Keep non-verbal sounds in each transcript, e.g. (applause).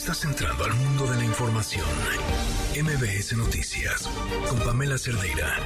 Estás entrando al mundo de la información. MBS Noticias con Pamela Cerdeira.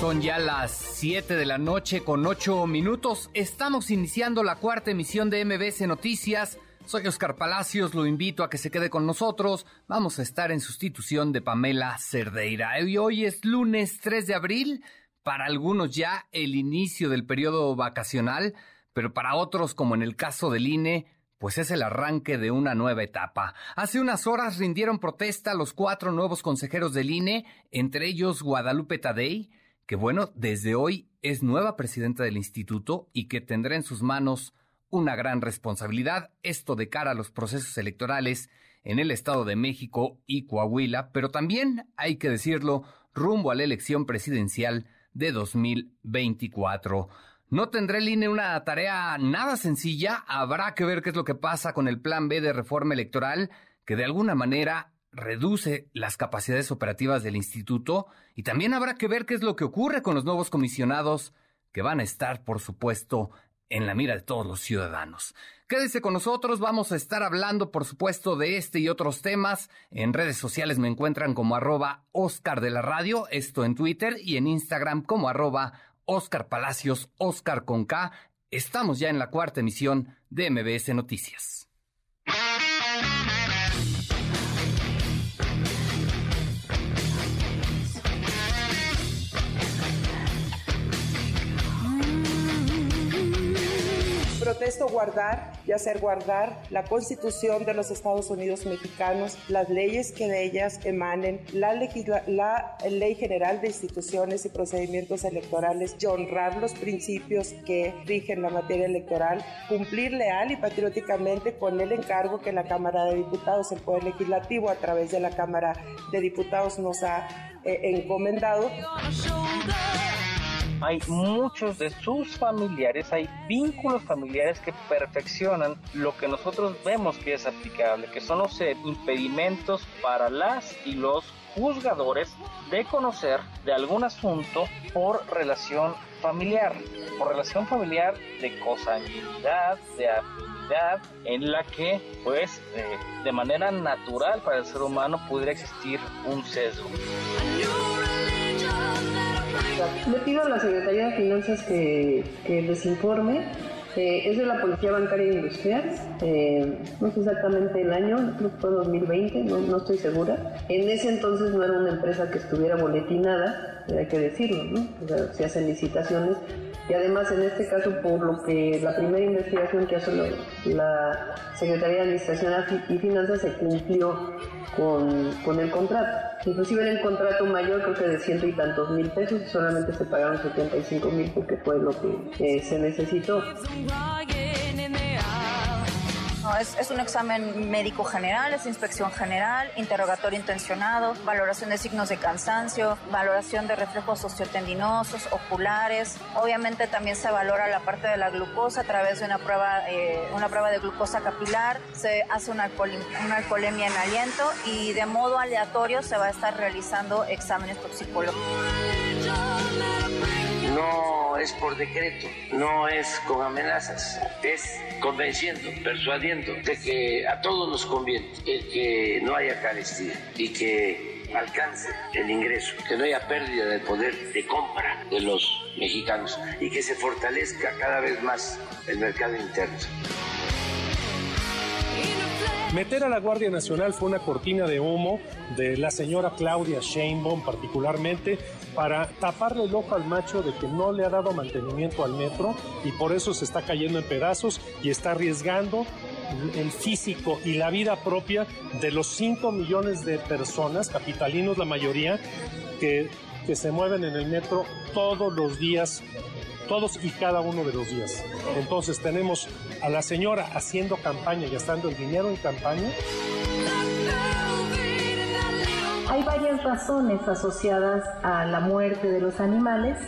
Son ya las 7 de la noche con 8 minutos. Estamos iniciando la cuarta emisión de MBS Noticias. Soy Oscar Palacios, lo invito a que se quede con nosotros. Vamos a estar en sustitución de Pamela Cerdeira. Y hoy es lunes 3 de abril, para algunos ya el inicio del periodo vacacional, pero para otros, como en el caso del INE, pues es el arranque de una nueva etapa. Hace unas horas rindieron protesta los cuatro nuevos consejeros del INE, entre ellos Guadalupe Tadei, que bueno, desde hoy es nueva presidenta del instituto y que tendrá en sus manos una gran responsabilidad, esto de cara a los procesos electorales en el Estado de México y Coahuila, pero también, hay que decirlo, rumbo a la elección presidencial de 2024. No tendrá el INE una tarea nada sencilla, habrá que ver qué es lo que pasa con el plan B de reforma electoral, que de alguna manera reduce las capacidades operativas del instituto, y también habrá que ver qué es lo que ocurre con los nuevos comisionados, que van a estar, por supuesto, en la mira de todos los ciudadanos. Quédese con nosotros, vamos a estar hablando, por supuesto, de este y otros temas. En redes sociales me encuentran como arroba Oscar de la Radio, esto en Twitter y en Instagram como arroba Oscar Palacios, Oscar con K. Estamos ya en la cuarta emisión de MBS Noticias. Protesto guardar y hacer guardar la Constitución de los Estados Unidos mexicanos, las leyes que de ellas emanen, la, Ley General de Instituciones y Procedimientos Electorales y honrar los principios que rigen la materia electoral, cumplir leal y patrióticamente con el encargo que la Cámara de Diputados, el Poder Legislativo, a través de la Cámara de Diputados nos ha eh, encomendado hay muchos de sus familiares, hay vínculos familiares que perfeccionan lo que nosotros vemos que es aplicable, que son los impedimentos para las y los juzgadores de conocer de algún asunto por relación familiar, por relación familiar de cosanguinidad, de afinidad, en la que, pues, eh, de manera natural para el ser humano pudiera existir un sesgo. Le pido a la Secretaría de Finanzas que, les informe. Eh, es de la Policía Bancaria Industrial, eh, no sé exactamente el año, creo que fue 2020, no, no, estoy segura. En ese entonces no era una empresa que estuviera boletinada, hay que decirlo, ¿no? O sea, se hacen licitaciones y además en este caso por lo que la primera investigación que hace la Secretaría de Administración y Finanzas se cumplió con, con el contrato. Inclusive en el contrato mayor creo que de ciento y tantos mil pesos solamente se pagaron 75 mil porque fue lo que eh, se necesitó. Es, es, un examen médico general, es inspección general, interrogatorio intencionado, valoración de signos de cansancio, valoración de reflejos osteotendinosos, oculares. Obviamente también se valora la parte de la glucosa a través de una prueba, eh, una prueba de glucosa capilar, se hace una, una alcoholemia en aliento y de modo aleatorio se va a estar realizando exámenes toxicológicos no es por decreto, no es con amenazas, es convenciendo, persuadiendo de que a todos nos conviene el que no haya carestía y que alcance el ingreso, que no haya pérdida del poder de compra de los mexicanos y que se fortalezca cada vez más el mercado interno. Meter a la Guardia Nacional fue una cortina de humo de la señora Claudia Sheinbaum particularmente para taparle el ojo al macho de que no le ha dado mantenimiento al metro y por eso se está cayendo en pedazos y está arriesgando el físico y la vida propia de los 5 millones de personas, capitalinos la mayoría, que, que se mueven en el metro todos los días todos y cada uno de los días. Entonces tenemos a la señora haciendo campaña, gastando el dinero en campaña. Hay varias razones asociadas a la muerte de los animales.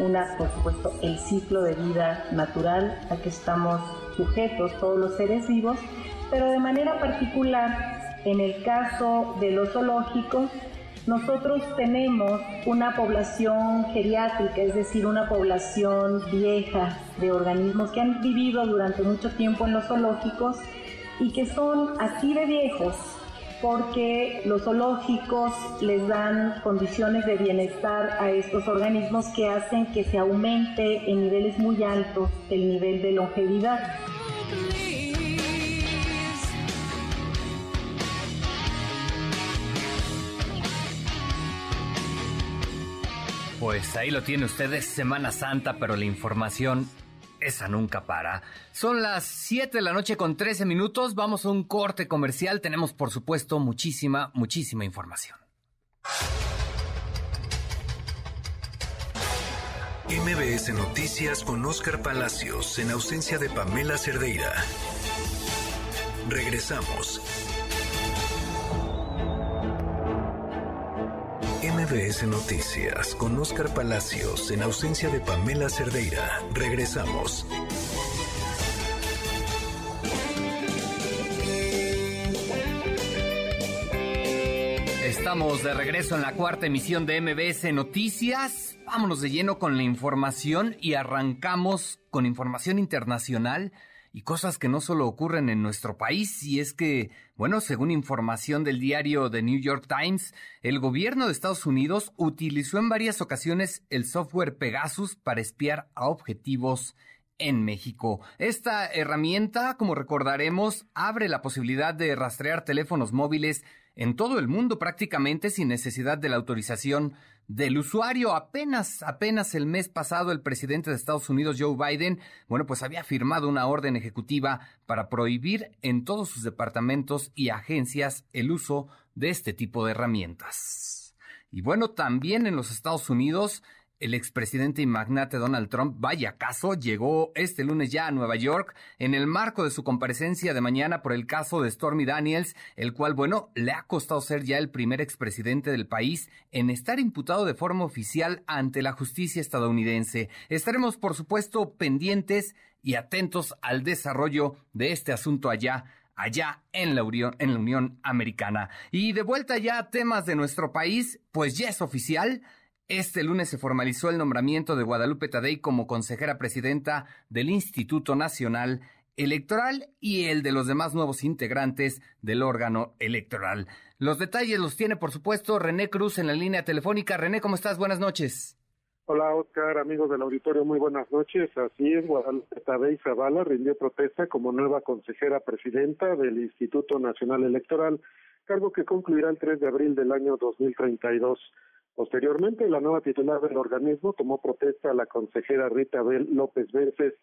Una, por supuesto, el ciclo de vida natural al que estamos sujetos todos los seres vivos, pero de manera particular, en el caso de los zoológicos, Nosotros tenemos una población geriátrica, es decir, una población vieja de organismos que han vivido durante mucho tiempo en los zoológicos y que son así de viejos porque los zoológicos les dan condiciones de bienestar a estos organismos que hacen que se aumente en niveles muy altos el nivel de longevidad. Pues ahí lo tiene usted, es Semana Santa, pero la información, esa nunca para. Son las 7 de la noche con 13 minutos, vamos a un corte comercial, tenemos por supuesto muchísima, muchísima información. MBS Noticias con Oscar Palacios en ausencia de Pamela Cerdeira. Regresamos. MBS Noticias con Oscar Palacios en ausencia de Pamela Cerdeira. Regresamos. Estamos de regreso en la cuarta emisión de MBS Noticias. Vámonos de lleno con la información y arrancamos con información internacional y cosas que no solo ocurren en nuestro país, y es que, bueno, según información del diario The New York Times, el gobierno de Estados Unidos utilizó en varias ocasiones el software Pegasus para espiar a objetivos en México. Esta herramienta, como recordaremos, abre la posibilidad de rastrear teléfonos móviles en todo el mundo prácticamente sin necesidad de la autorización del usuario. Apenas, apenas el mes pasado el presidente de Estados Unidos, Joe Biden, bueno, pues había firmado una orden ejecutiva para prohibir en todos sus departamentos y agencias el uso de este tipo de herramientas. Y bueno, también en los Estados Unidos el expresidente y magnate Donald Trump, vaya caso, llegó este lunes ya a Nueva York en el marco de su comparecencia de mañana por el caso de Stormy Daniels, el cual, bueno, le ha costado ser ya el primer expresidente del país en estar imputado de forma oficial ante la justicia estadounidense. Estaremos, por supuesto, pendientes y atentos al desarrollo de este asunto allá allá en la, Unión, en la Unión Americana. Y de vuelta ya a temas de nuestro país, pues ya es oficial, este lunes se formalizó el nombramiento de Guadalupe Tadei como consejera presidenta del Instituto Nacional Electoral y el de los demás nuevos integrantes del órgano electoral. Los detalles los tiene, por supuesto, René Cruz en la línea telefónica. René, ¿cómo estás? Buenas noches. Hola, Oscar, amigos del auditorio, muy buenas noches. Así es, Guadalupe Tadei Zavala rindió protesta como nueva consejera presidenta del Instituto Nacional Electoral, cargo que concluirá el 3 de abril del año 2032. Posteriormente, la nueva titular del organismo tomó protesta a la consejera Rita Bel López Verces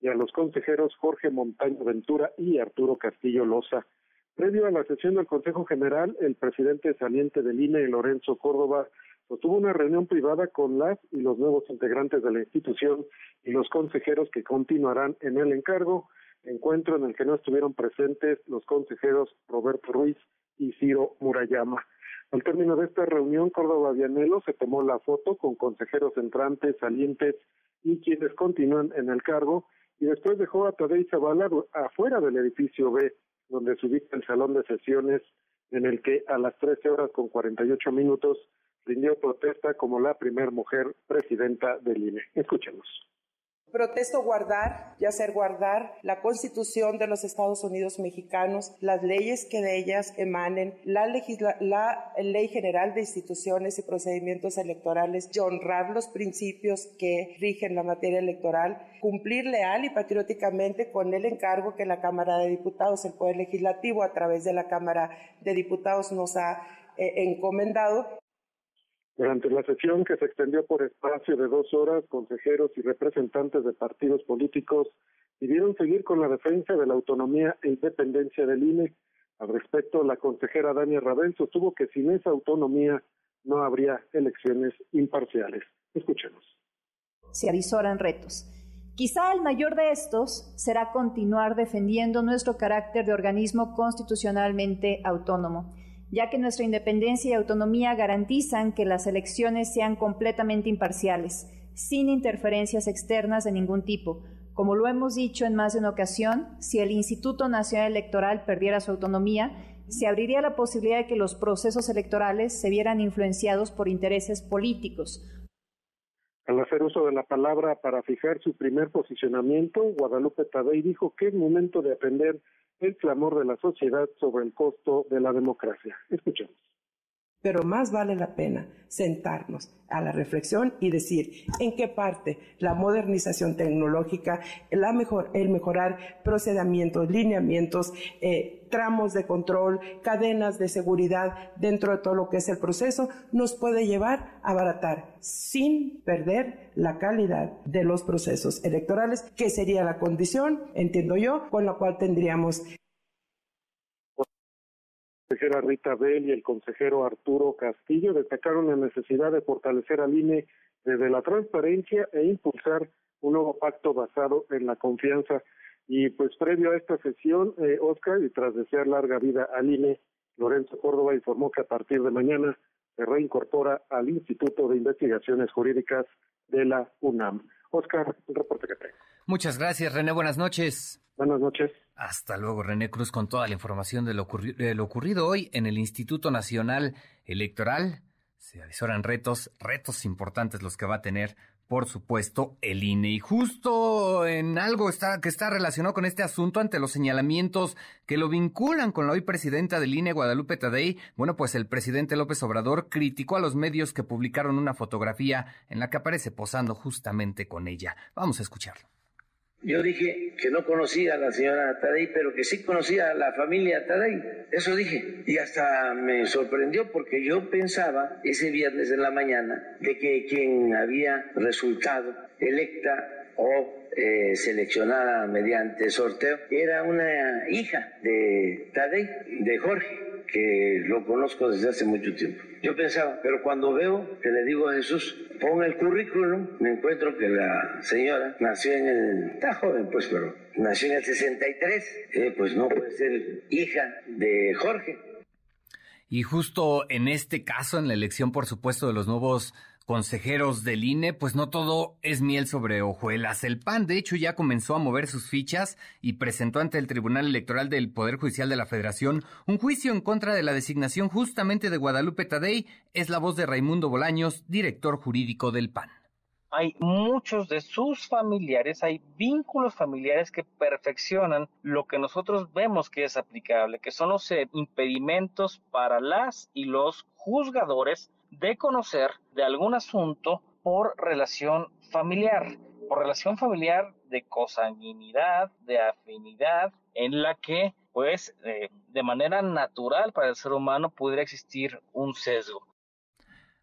y a los consejeros Jorge Montaño Ventura y Arturo Castillo Loza. Previo a la sesión del Consejo General, el presidente saliente del INE, Lorenzo Córdoba, sostuvo una reunión privada con las y los nuevos integrantes de la institución y los consejeros que continuarán en el encargo, encuentro en el que no estuvieron presentes los consejeros Roberto Ruiz y Ciro Murayama. Al término de esta reunión, Córdoba Vianelo se tomó la foto con consejeros entrantes, salientes y quienes continúan en el cargo, y después dejó a Tadei Zavala afuera del edificio B, donde se ubica el salón de sesiones, en el que a las 13 horas con 48 minutos rindió protesta como la primer mujer presidenta del INE. Escuchemos. Protesto guardar y hacer guardar la Constitución de los Estados Unidos mexicanos, las leyes que de ellas emanen, la, la Ley General de Instituciones y Procedimientos Electorales y honrar los principios que rigen la materia electoral, cumplir leal y patrióticamente con el encargo que la Cámara de Diputados, el Poder Legislativo, a través de la Cámara de Diputados nos ha eh, encomendado durante la sesión, que se extendió por espacio de dos horas, consejeros y representantes de partidos políticos pidieron seguir con la defensa de la autonomía e independencia del INE. Al respecto, la consejera Dania Rabel sostuvo que sin esa autonomía no habría elecciones imparciales. Escuchemos. Se avisoran retos. Quizá el mayor de estos será continuar defendiendo nuestro carácter de organismo constitucionalmente autónomo ya que nuestra independencia y autonomía garantizan que las elecciones sean completamente imparciales, sin interferencias externas de ningún tipo. Como lo hemos dicho en más de una ocasión, si el Instituto Nacional Electoral perdiera su autonomía, se abriría la posibilidad de que los procesos electorales se vieran influenciados por intereses políticos. Al hacer uso de la palabra para fijar su primer posicionamiento, Guadalupe Tadei dijo que es momento de aprender el clamor de la sociedad sobre el costo de la democracia. Escuchemos pero más vale la pena sentarnos a la reflexión y decir en qué parte la modernización tecnológica, la mejor, el mejorar procedimientos, lineamientos, eh, tramos de control, cadenas de seguridad dentro de todo lo que es el proceso, nos puede llevar a abaratar sin perder la calidad de los procesos electorales, que sería la condición, entiendo yo, con la cual tendríamos consejera Rita Bell y el consejero Arturo Castillo destacaron la necesidad de fortalecer al INE desde la transparencia e impulsar un nuevo pacto basado en la confianza. Y pues previo a esta sesión, eh, Oscar, y tras desear larga vida al INE, Lorenzo Córdoba informó que a partir de mañana se reincorpora al Instituto de Investigaciones Jurídicas de la UNAM. Oscar, un reporte que tengo. Muchas gracias, René. Buenas noches. Buenas noches. Hasta luego, René Cruz, con toda la información de lo, ocurrido hoy en el Instituto Nacional Electoral. Se avisoran retos, retos importantes los que va a tener, por supuesto, el INE. Y justo en algo está, que está relacionado con este asunto ante los señalamientos que lo vinculan con la hoy presidenta del INE, Guadalupe Tadei, bueno, pues el presidente López Obrador criticó a los medios que publicaron una fotografía en la que aparece posando justamente con ella. Vamos a escucharlo. Yo dije que no conocía a la señora Tadei, pero que sí conocía a la familia Tadei. Eso dije. Y hasta me sorprendió porque yo pensaba ese viernes en la mañana de que quien había resultado electa o eh, seleccionada mediante sorteo era una hija de Tadei, de Jorge que lo conozco desde hace mucho tiempo. Yo pensaba, pero cuando veo que le digo a Jesús, ponga el currículum, me encuentro que la señora nació en el, está joven pues, pero nació en el 63, eh, pues no puede ser hija de Jorge. Y justo en este caso, en la elección, por supuesto, de los nuevos consejeros del INE, pues no todo es miel sobre hojuelas. El PAN, de hecho, ya comenzó a mover sus fichas y presentó ante el Tribunal Electoral del Poder Judicial de la Federación un juicio en contra de la designación justamente de Guadalupe Tadei. Es la voz de Raimundo Bolaños, director jurídico del PAN. Hay muchos de sus familiares, hay vínculos familiares que perfeccionan lo que nosotros vemos que es aplicable, que son los eh, impedimentos para las y los juzgadores de conocer de algún asunto por relación familiar, por relación familiar de cosanguinidad, de afinidad, en la que, pues, eh, de manera natural para el ser humano pudiera existir un sesgo.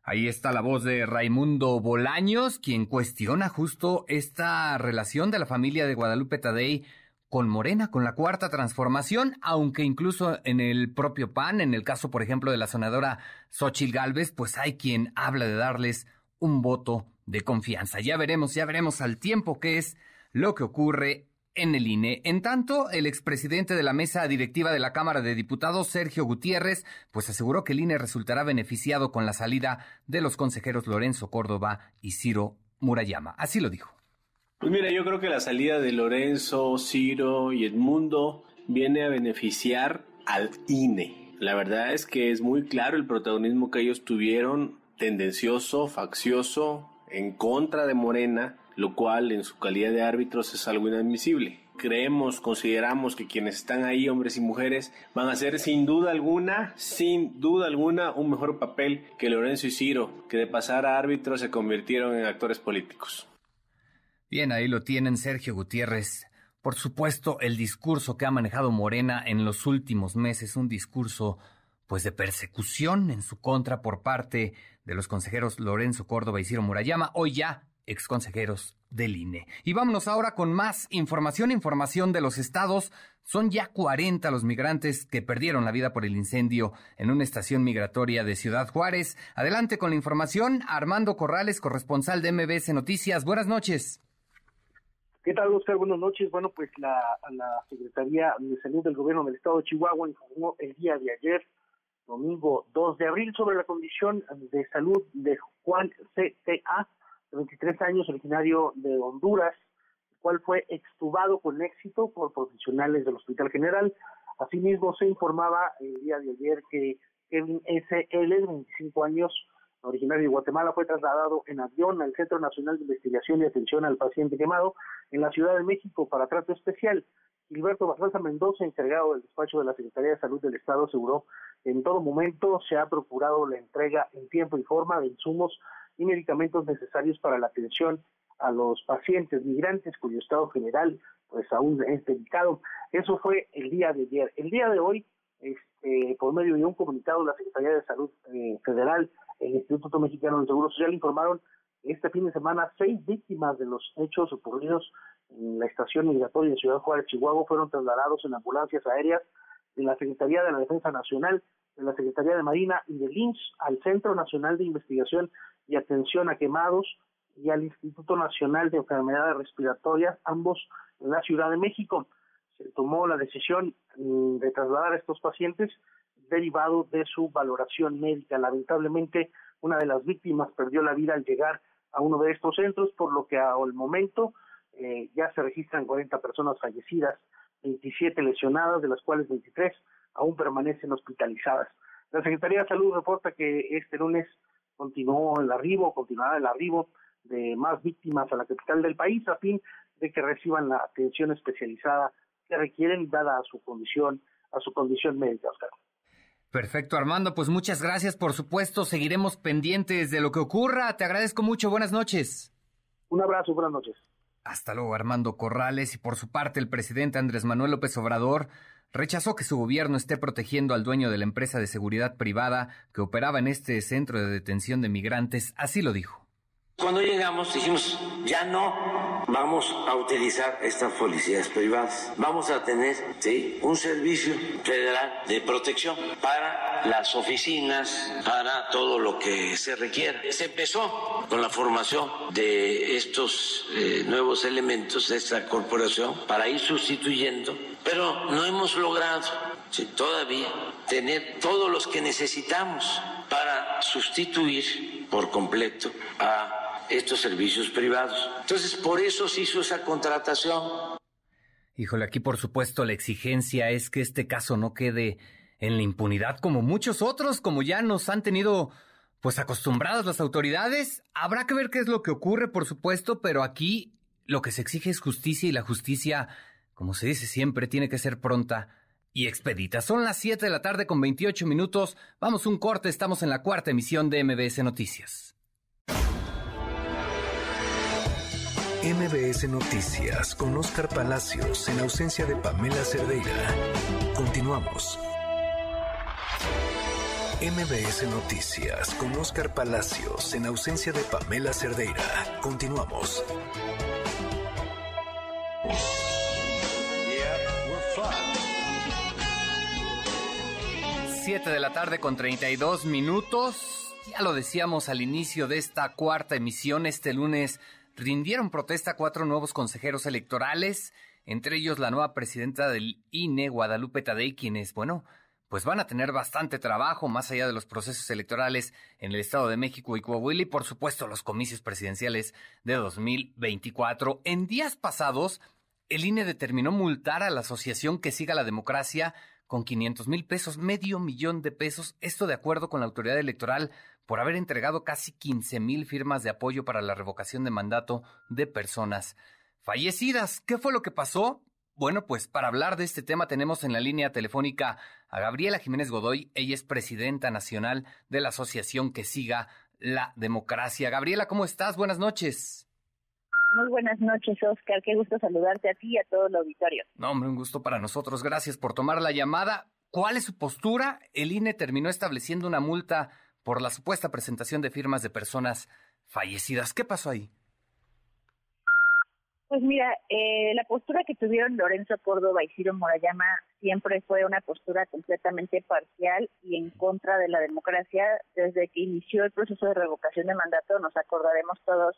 Ahí está la voz de Raimundo Bolaños, quien cuestiona justo esta relación de la familia de Guadalupe Tadei con Morena, con la cuarta transformación, aunque incluso en el propio PAN, en el caso, por ejemplo, de la senadora Xochil Gálvez, pues hay quien habla de darles un voto de confianza. Ya veremos, ya veremos al tiempo qué es lo que ocurre en el INE. En tanto, el expresidente de la mesa directiva de la Cámara de Diputados, Sergio Gutiérrez, pues aseguró que el INE resultará beneficiado con la salida de los consejeros Lorenzo Córdoba y Ciro Murayama. Así lo dijo. Pues mira, yo creo que la salida de Lorenzo, Ciro y Edmundo viene a beneficiar al INE. La verdad es que es muy claro el protagonismo que ellos tuvieron, tendencioso, faccioso, en contra de Morena, lo cual en su calidad de árbitros es algo inadmisible. Creemos, consideramos que quienes están ahí, hombres y mujeres, van a hacer sin duda alguna, sin duda alguna, un mejor papel que Lorenzo y Ciro, que de pasar a árbitros se convirtieron en actores políticos. Bien, ahí lo tienen Sergio Gutiérrez. Por supuesto, el discurso que ha manejado Morena en los últimos meses, un discurso pues de persecución en su contra por parte de los consejeros Lorenzo Córdoba y Ciro Murayama, hoy ya exconsejeros del INE. Y vámonos ahora con más información, información de los estados. Son ya 40 los migrantes que perdieron la vida por el incendio en una estación migratoria de Ciudad Juárez. Adelante con la información, Armando Corrales, corresponsal de MBS Noticias. Buenas noches. ¿Qué tal, Oscar? Buenas noches. Bueno, pues la, Secretaría de Salud del Gobierno del Estado de Chihuahua informó el día de ayer, domingo 2 de abril, sobre la condición de salud de Juan C.T.A., de 23 años, originario de Honduras, el cual fue extubado con éxito por profesionales del Hospital General. Asimismo, se informaba el día de ayer que Kevin S.L., de 25 años, originario de Guatemala, fue trasladado en avión al Centro Nacional de Investigación y Atención al Paciente Quemado en la Ciudad de México para trato especial. Gilberto Barraza Mendoza, encargado del despacho de la Secretaría de Salud del Estado, aseguró en todo momento se ha procurado la entrega en tiempo y forma de insumos y medicamentos necesarios para la atención a los pacientes migrantes cuyo estado general pues aún es delicado. Eso fue el día de ayer. El día de hoy, este, por medio de un comunicado, la Secretaría de Salud eh, Federal, el Instituto Mexicano del Seguro Social informaron este fin de semana seis víctimas de los hechos ocurridos en la estación migratoria de Ciudad Juárez, Chihuahua, fueron trasladados en ambulancias aéreas de la Secretaría de la Defensa Nacional, de la Secretaría de Marina y del INS al Centro Nacional de Investigación y Atención a Quemados y al Instituto Nacional de Enfermedades Respiratorias, ambos en la Ciudad de México. Se tomó la decisión mm, de trasladar a estos pacientes derivado de su valoración médica. Lamentablemente, una de las víctimas perdió la vida al llegar a uno de estos centros, por lo que al momento eh, ya se registran 40 personas fallecidas, 27 lesionadas, de las cuales 23 aún permanecen hospitalizadas. La Secretaría de Salud reporta que este lunes continuó el arribo, continuará el arribo de más víctimas a la capital del país a fin de que reciban la atención especializada que requieren dada a su condición, a su condición médica, Oscar. Perfecto, Armando, pues muchas gracias, por supuesto, seguiremos pendientes de lo que ocurra. Te agradezco mucho, buenas noches. Un abrazo, buenas noches. Hasta luego, Armando Corrales, y por su parte el presidente Andrés Manuel López Obrador rechazó que su gobierno esté protegiendo al dueño de la empresa de seguridad privada que operaba en este centro de detención de migrantes, así lo dijo. Cuando llegamos dijimos, ya no vamos a utilizar estas policías privadas, vamos a tener un servicio federal de protección para las oficinas, para todo lo que se requiera. Se empezó con la formación de estos eh, nuevos elementos de esta corporación para ir sustituyendo, pero no hemos logrado todavía tener todos los que necesitamos para sustituir por completo a estos servicios privados. Entonces, por eso se hizo esa contratación. Híjole, aquí por supuesto la exigencia es que este caso no quede en la impunidad como muchos otros, como ya nos han tenido pues acostumbrados las autoridades. Habrá que ver qué es lo que ocurre, por supuesto, pero aquí lo que se exige es justicia y la justicia, como se dice siempre, tiene que ser pronta y expedita. Son las 7 de la tarde con 28 minutos. Vamos un corte, estamos en la cuarta emisión de MBS Noticias. MBS Noticias con Oscar Palacios en ausencia de Pamela Cerdeira. Continuamos. MBS Noticias con Oscar Palacios en ausencia de Pamela Cerdeira. Continuamos. Siete de la tarde con 32 minutos. Ya lo decíamos al inicio de esta cuarta emisión este lunes rindieron protesta cuatro nuevos consejeros electorales, entre ellos la nueva presidenta del INE, Guadalupe Tadei, quienes, bueno, pues van a tener bastante trabajo más allá de los procesos electorales en el Estado de México y Coahuila y por supuesto los comicios presidenciales de 2024. En días pasados, el INE determinó multar a la asociación que siga la democracia con 500 mil pesos, medio millón de pesos, esto de acuerdo con la autoridad electoral por haber entregado casi 15 mil firmas de apoyo para la revocación de mandato de personas fallecidas. ¿Qué fue lo que pasó? Bueno, pues para hablar de este tema tenemos en la línea telefónica a Gabriela Jiménez Godoy. Ella es presidenta nacional de la asociación que siga la democracia. Gabriela, ¿cómo estás? Buenas noches. Muy buenas noches, Oscar. Qué gusto saludarte a ti y a todo el auditorio. No, hombre, un gusto para nosotros. Gracias por tomar la llamada. ¿Cuál es su postura? El INE terminó estableciendo una multa por la supuesta presentación de firmas de personas fallecidas. ¿Qué pasó ahí? Pues mira, eh, la postura que tuvieron Lorenzo Córdoba y Ciro Morayama siempre fue una postura completamente parcial y en contra de la democracia. Desde que inició el proceso de revocación de mandato, nos acordaremos todos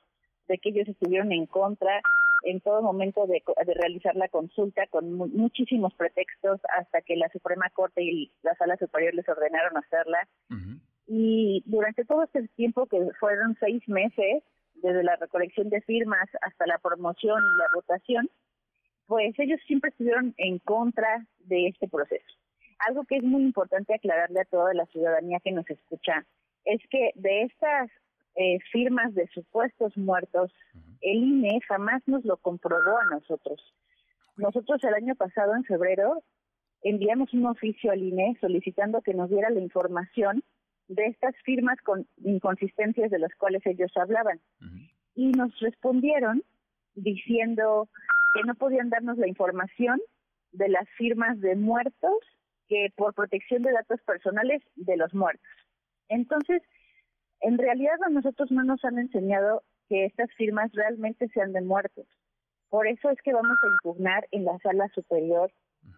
de que ellos estuvieron en contra en todo momento de, realizar la consulta con muchísimos pretextos hasta que la Suprema Corte y la Sala Superior les ordenaron hacerla. Y durante todo este tiempo, que fueron seis meses, desde la recolección de firmas hasta la promoción y la votación, pues ellos siempre estuvieron en contra de este proceso. Algo que es muy importante aclararle a toda la ciudadanía que nos escucha es que de estas eh, firmas de supuestos muertos, el INE jamás nos lo comprobó a nosotros. Nosotros el año pasado, en febrero, enviamos un oficio al INE solicitando que nos diera la información de estas firmas con inconsistencias de las cuales ellos hablaban. Y nos respondieron diciendo que no podían darnos la información de las firmas de muertos que por protección de datos personales de los muertos. Entonces, en realidad a nosotros no nos han enseñado que estas firmas realmente sean de muertos. Por eso es que vamos a impugnar en la sala superior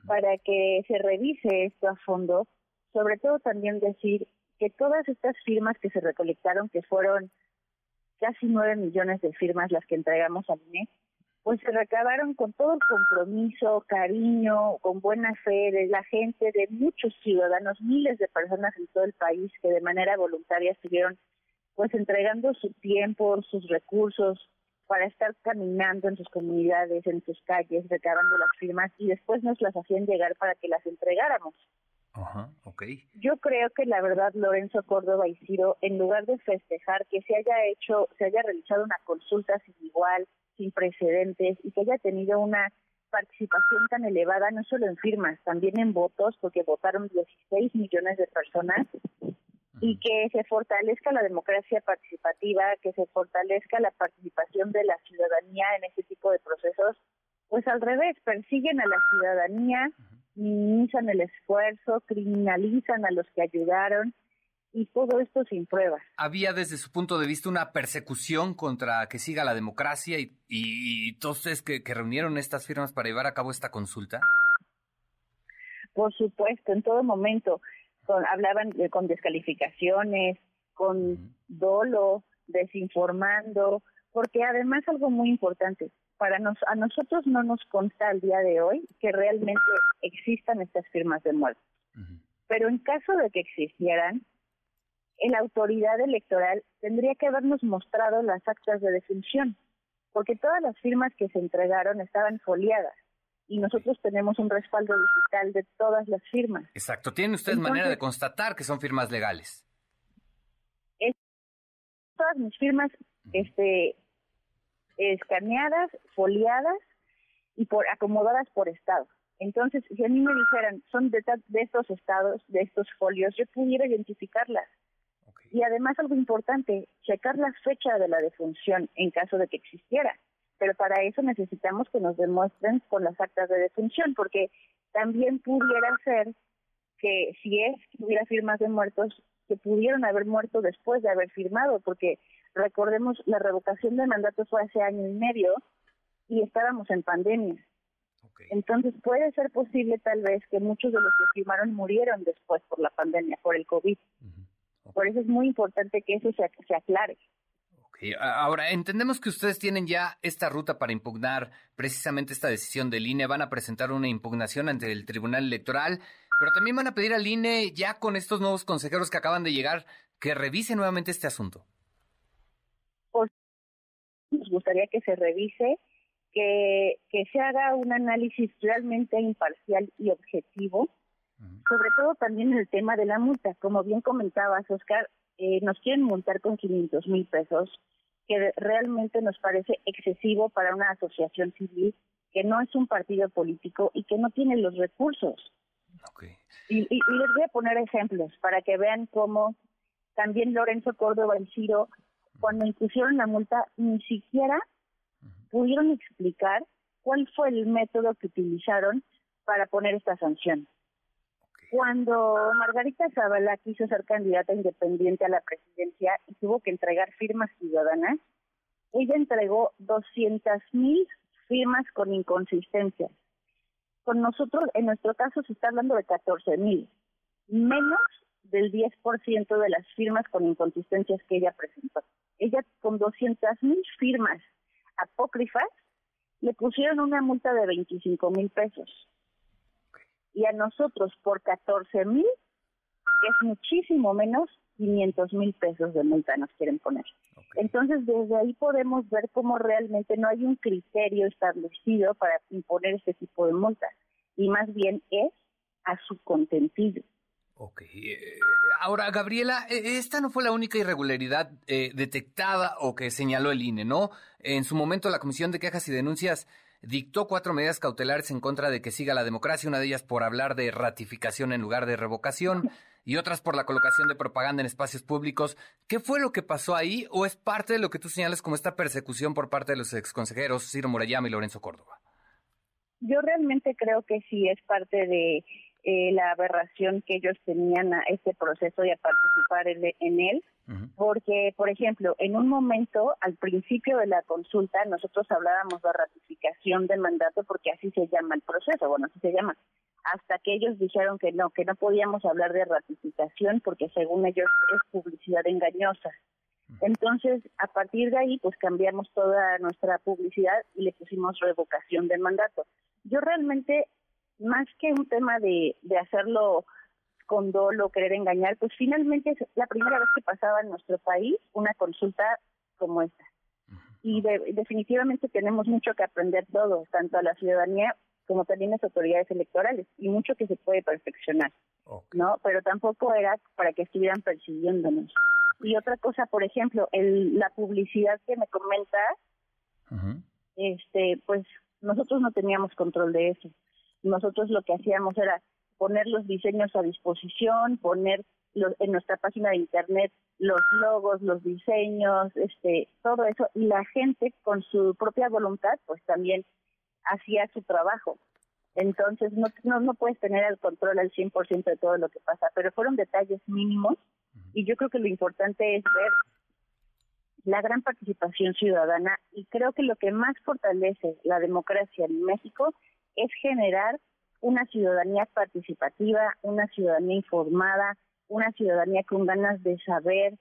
para que se revise esto a fondo, sobre todo también decir que todas estas firmas que se recolectaron, que fueron casi nueve millones de firmas las que entregamos al INE, pues se recabaron con todo el compromiso, cariño, con buena fe de la gente, de muchos ciudadanos, miles de personas en todo el país que de manera voluntaria estuvieron pues entregando su tiempo, sus recursos para estar caminando en sus comunidades, en sus calles, recabando las firmas y después nos las hacían llegar para que las entregáramos. Ajá, ok. Yo creo que la verdad Lorenzo Córdoba y Ciro, en lugar de festejar que se haya hecho, se haya realizado una consulta sin igual, sin precedentes y que haya tenido una participación tan elevada, no solo en firmas, también en votos, porque votaron 16 millones de personas, y que se fortalezca la democracia participativa, que se fortalezca la participación de la ciudadanía en este tipo de procesos, pues al revés, persiguen a la ciudadanía, minimizan el esfuerzo, criminalizan a los que ayudaron y todo esto sin pruebas. ¿Había desde su punto de vista una persecución contra que siga la democracia y, y, todos ustedes que, reunieron estas firmas para llevar a cabo esta consulta? Por supuesto, en todo momento. hablaban con descalificaciones, con dolo, desinformando, porque además algo muy importante, para nos, a nosotros no nos consta al día de hoy que realmente existan estas firmas de muerte. Pero en caso de que existieran, la autoridad electoral tendría que habernos mostrado las actas de defunción, porque todas las firmas que se entregaron estaban foliadas y nosotros tenemos un respaldo digital de todas las firmas. Exacto. ¿Tienen ustedes manera de constatar que son firmas legales? todas mis firmas este, escaneadas, foliadas y por acomodadas por estado. Entonces, si a mí me dijeran, son de, de estos estados, de estos folios, yo pudiera identificarlas. Y además algo importante, checar la fecha de la defunción en caso de que existiera. Pero para eso necesitamos que nos demuestren con las actas de defunción, porque también pudiera ser que si es que hubiera firmas de muertos, que pudieron haber muerto después de haber firmado, porque recordemos, la revocación de mandato fue hace año y medio y estábamos en pandemia. Entonces puede ser posible tal vez que muchos de los que firmaron murieron después por la pandemia, por el COVID. Por eso es muy importante que eso se, se aclare. Ahora, entendemos que ustedes tienen ya esta ruta para impugnar precisamente esta decisión del INE. Van a presentar una impugnación ante el Tribunal Electoral, pero también van a pedir al INE, ya con estos nuevos consejeros que acaban de llegar, que revise nuevamente este asunto. Pues, nos gustaría que se revise, que, que se haga un análisis realmente imparcial y objetivo sobre todo también el tema de la multa. Como bien comentabas, Oscar, eh, nos quieren multar con 500 mil pesos, que realmente nos parece excesivo para una asociación civil que no es un partido político y que no tiene los recursos. Y, y, les voy a poner ejemplos para que vean cómo también Lorenzo Córdoba y Ciro, cuando impusieron la multa, ni siquiera pudieron explicar cuál fue el método que utilizaron para poner esta sanción. Cuando Margarita Zavala quiso ser candidata independiente a la presidencia y tuvo que entregar firmas ciudadanas, ella entregó 200 mil firmas con inconsistencias. Con nosotros, en nuestro caso, se está hablando de 14 mil, menos del 10% de las firmas con inconsistencias que ella presentó. Ella, con 200 mil firmas apócrifas, le pusieron una multa de 25 mil pesos y a nosotros por 14 mil es muchísimo menos 500 mil pesos de multa nos quieren poner. Entonces, desde ahí podemos ver cómo realmente no hay un criterio establecido para imponer este tipo de multas, y más bien es a su contentillo. Ok. Eh, ahora, Gabriela, e, esta no fue la única irregularidad eh, detectada o que señaló el INE, ¿no? En su momento, la Comisión de Quejas y Denuncias dictó cuatro medidas cautelares en contra de que siga la democracia, una de ellas por hablar de ratificación en lugar de revocación y otras por la colocación de propaganda en espacios públicos. ¿Qué fue lo que pasó ahí o es parte de lo que tú señalas como esta persecución por parte de los exconsejeros Ciro Murayama y Lorenzo Córdoba? Yo realmente creo que sí es parte de eh, la aberración que ellos tenían a este proceso y a participar en, él, porque, por ejemplo, en un momento, al principio de la consulta, nosotros hablábamos de ratificación del mandato porque así se llama el proceso, bueno, así se llama, hasta que ellos dijeron que no, que no podíamos hablar de ratificación porque según ellos es publicidad engañosa. Entonces, a partir de ahí, pues cambiamos toda nuestra publicidad y le pusimos revocación del mandato. Yo realmente más que un tema de, de hacerlo con dolo, querer engañar, pues finalmente es la primera vez que pasaba en nuestro país una consulta como esta. Y definitivamente tenemos mucho que aprender todos, tanto a la ciudadanía como también las autoridades electorales, y mucho que se puede perfeccionar, ¿no? Pero tampoco era para que estuvieran persiguiéndonos. Y otra cosa, por ejemplo, el, la publicidad que me comentas, este, pues nosotros no teníamos control de eso nosotros lo que hacíamos era poner los diseños a disposición, poner en nuestra página de internet los logos, los diseños, este, todo eso, y la gente con su propia voluntad, pues también hacía su trabajo. Entonces, no, no, no puedes tener el control al 100% de todo lo que pasa, pero fueron detalles mínimos y yo creo que lo importante es ver la gran participación ciudadana y creo que lo que más fortalece la democracia en México es generar una ciudadanía participativa, una ciudadanía informada, una ciudadanía con ganas de saber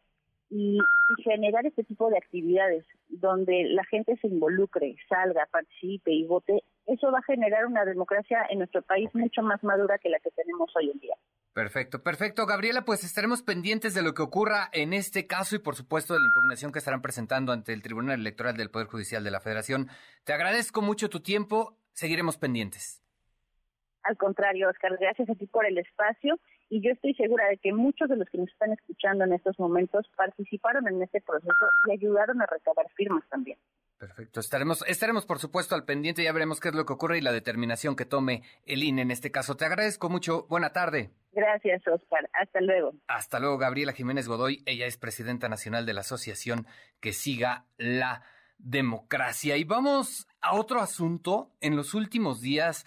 y, generar este tipo de actividades donde la gente se involucre, salga, participe y vote. Eso va a generar una democracia en nuestro país mucho más madura que la que tenemos hoy en día. Perfecto, perfecto. Gabriela, pues estaremos pendientes de lo que ocurra en este caso y por supuesto de la impugnación que estarán presentando ante el Tribunal Electoral del Poder Judicial de la Federación. Te agradezco mucho tu tiempo seguiremos pendientes. Al contrario, Oscar, gracias a ti por el espacio y yo estoy segura de que muchos de los que nos están escuchando en estos momentos participaron en este proceso y ayudaron a recabar firmas también. Perfecto, estaremos, estaremos por supuesto al pendiente, ya veremos qué es lo que ocurre y la determinación que tome el INE en este caso. Te agradezco mucho, buena tarde. Gracias, Oscar, hasta luego. Hasta luego, Gabriela Jiménez Godoy, ella es presidenta nacional de la asociación Que Siga la democracia. Y vamos a otro asunto. En los últimos días,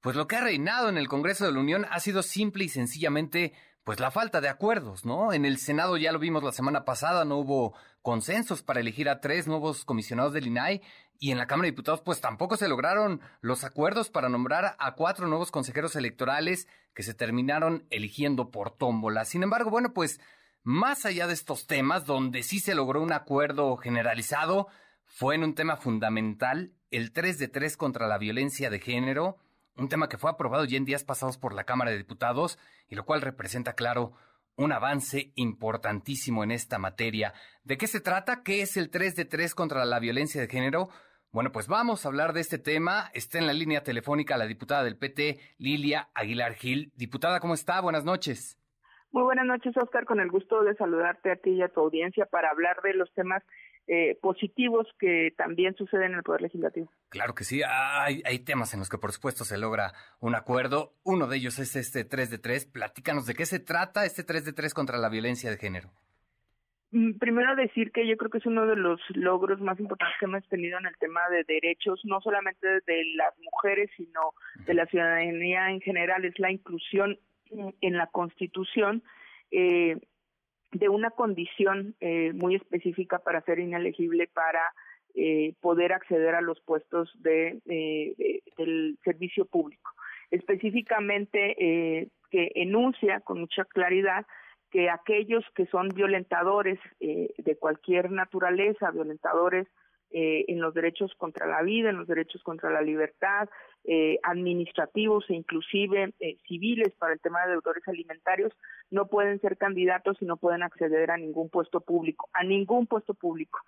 pues lo que ha reinado en el Congreso de la Unión ha sido simple y sencillamente pues la falta de acuerdos, ¿no? En el Senado ya lo vimos la semana pasada, no hubo consensos para elegir a tres nuevos comisionados del INAI y en la Cámara de Diputados pues tampoco se lograron los acuerdos para nombrar a cuatro nuevos consejeros electorales que se terminaron eligiendo por tómbola. Sin embargo, bueno, pues más allá de estos temas donde sí se logró un acuerdo generalizado, fue en un tema fundamental, el 3 de 3 contra la violencia de género, un tema que fue aprobado ya en días pasados por la Cámara de Diputados y lo cual representa, claro, un avance importantísimo en esta materia. ¿De qué se trata? ¿Qué es el 3 de 3 contra la violencia de género? Bueno, pues vamos a hablar de este tema. Está en la línea telefónica la diputada del PT, Lilia Aguilar Gil. Diputada, ¿cómo está? Buenas noches. Muy buenas noches, Oscar. Con el gusto de saludarte a ti y a tu audiencia para hablar de los temas eh, positivos que también suceden en el Poder Legislativo. Claro que sí, hay, hay temas en los que por supuesto se logra un acuerdo. Uno de ellos es este 3 de 3. Platícanos de qué se trata este 3 de 3 contra la violencia de género. Mm, primero decir que yo creo que es uno de los logros más importantes que hemos tenido en el tema de derechos, no solamente de las mujeres, sino de la ciudadanía en general, es la inclusión en la Constitución. Eh, de una condición eh, muy específica para ser inelegible para eh, poder acceder a los puestos de, del servicio público. Específicamente eh, que enuncia con mucha claridad que aquellos que son violentadores de cualquier naturaleza, violentadores en los derechos contra la vida, en los derechos contra la libertad, eh, administrativos e inclusive eh, civiles para el tema de deudores alimentarios no pueden ser candidatos y no pueden acceder a ningún puesto público, a ningún puesto público.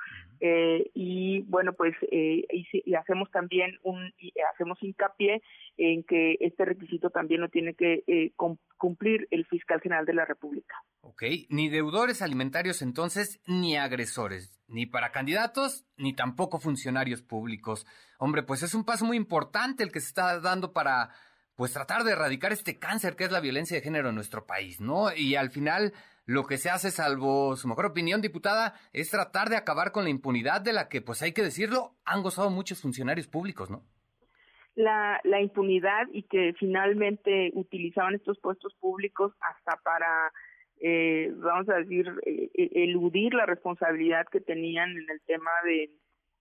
Eh, y bueno, pues y, y, hacemos también un y hacemos hincapié en que este requisito también lo tiene que cumplir el fiscal general de la República. Ok, ni deudores alimentarios entonces, ni agresores, ni para candidatos, ni tampoco funcionarios públicos. Hombre, pues es un paso muy importante el que se está dando para, pues tratar de erradicar este cáncer que es la violencia de género en nuestro país, ¿no? Y al final, lo que se hace, salvo su mejor opinión, diputada, es tratar de acabar con la impunidad de la que, pues hay que decirlo, han gozado muchos funcionarios públicos, ¿no? La, impunidad y que finalmente utilizaban estos puestos públicos hasta para eh, vamos a decir, eh, eh, eludir la responsabilidad que tenían en el tema de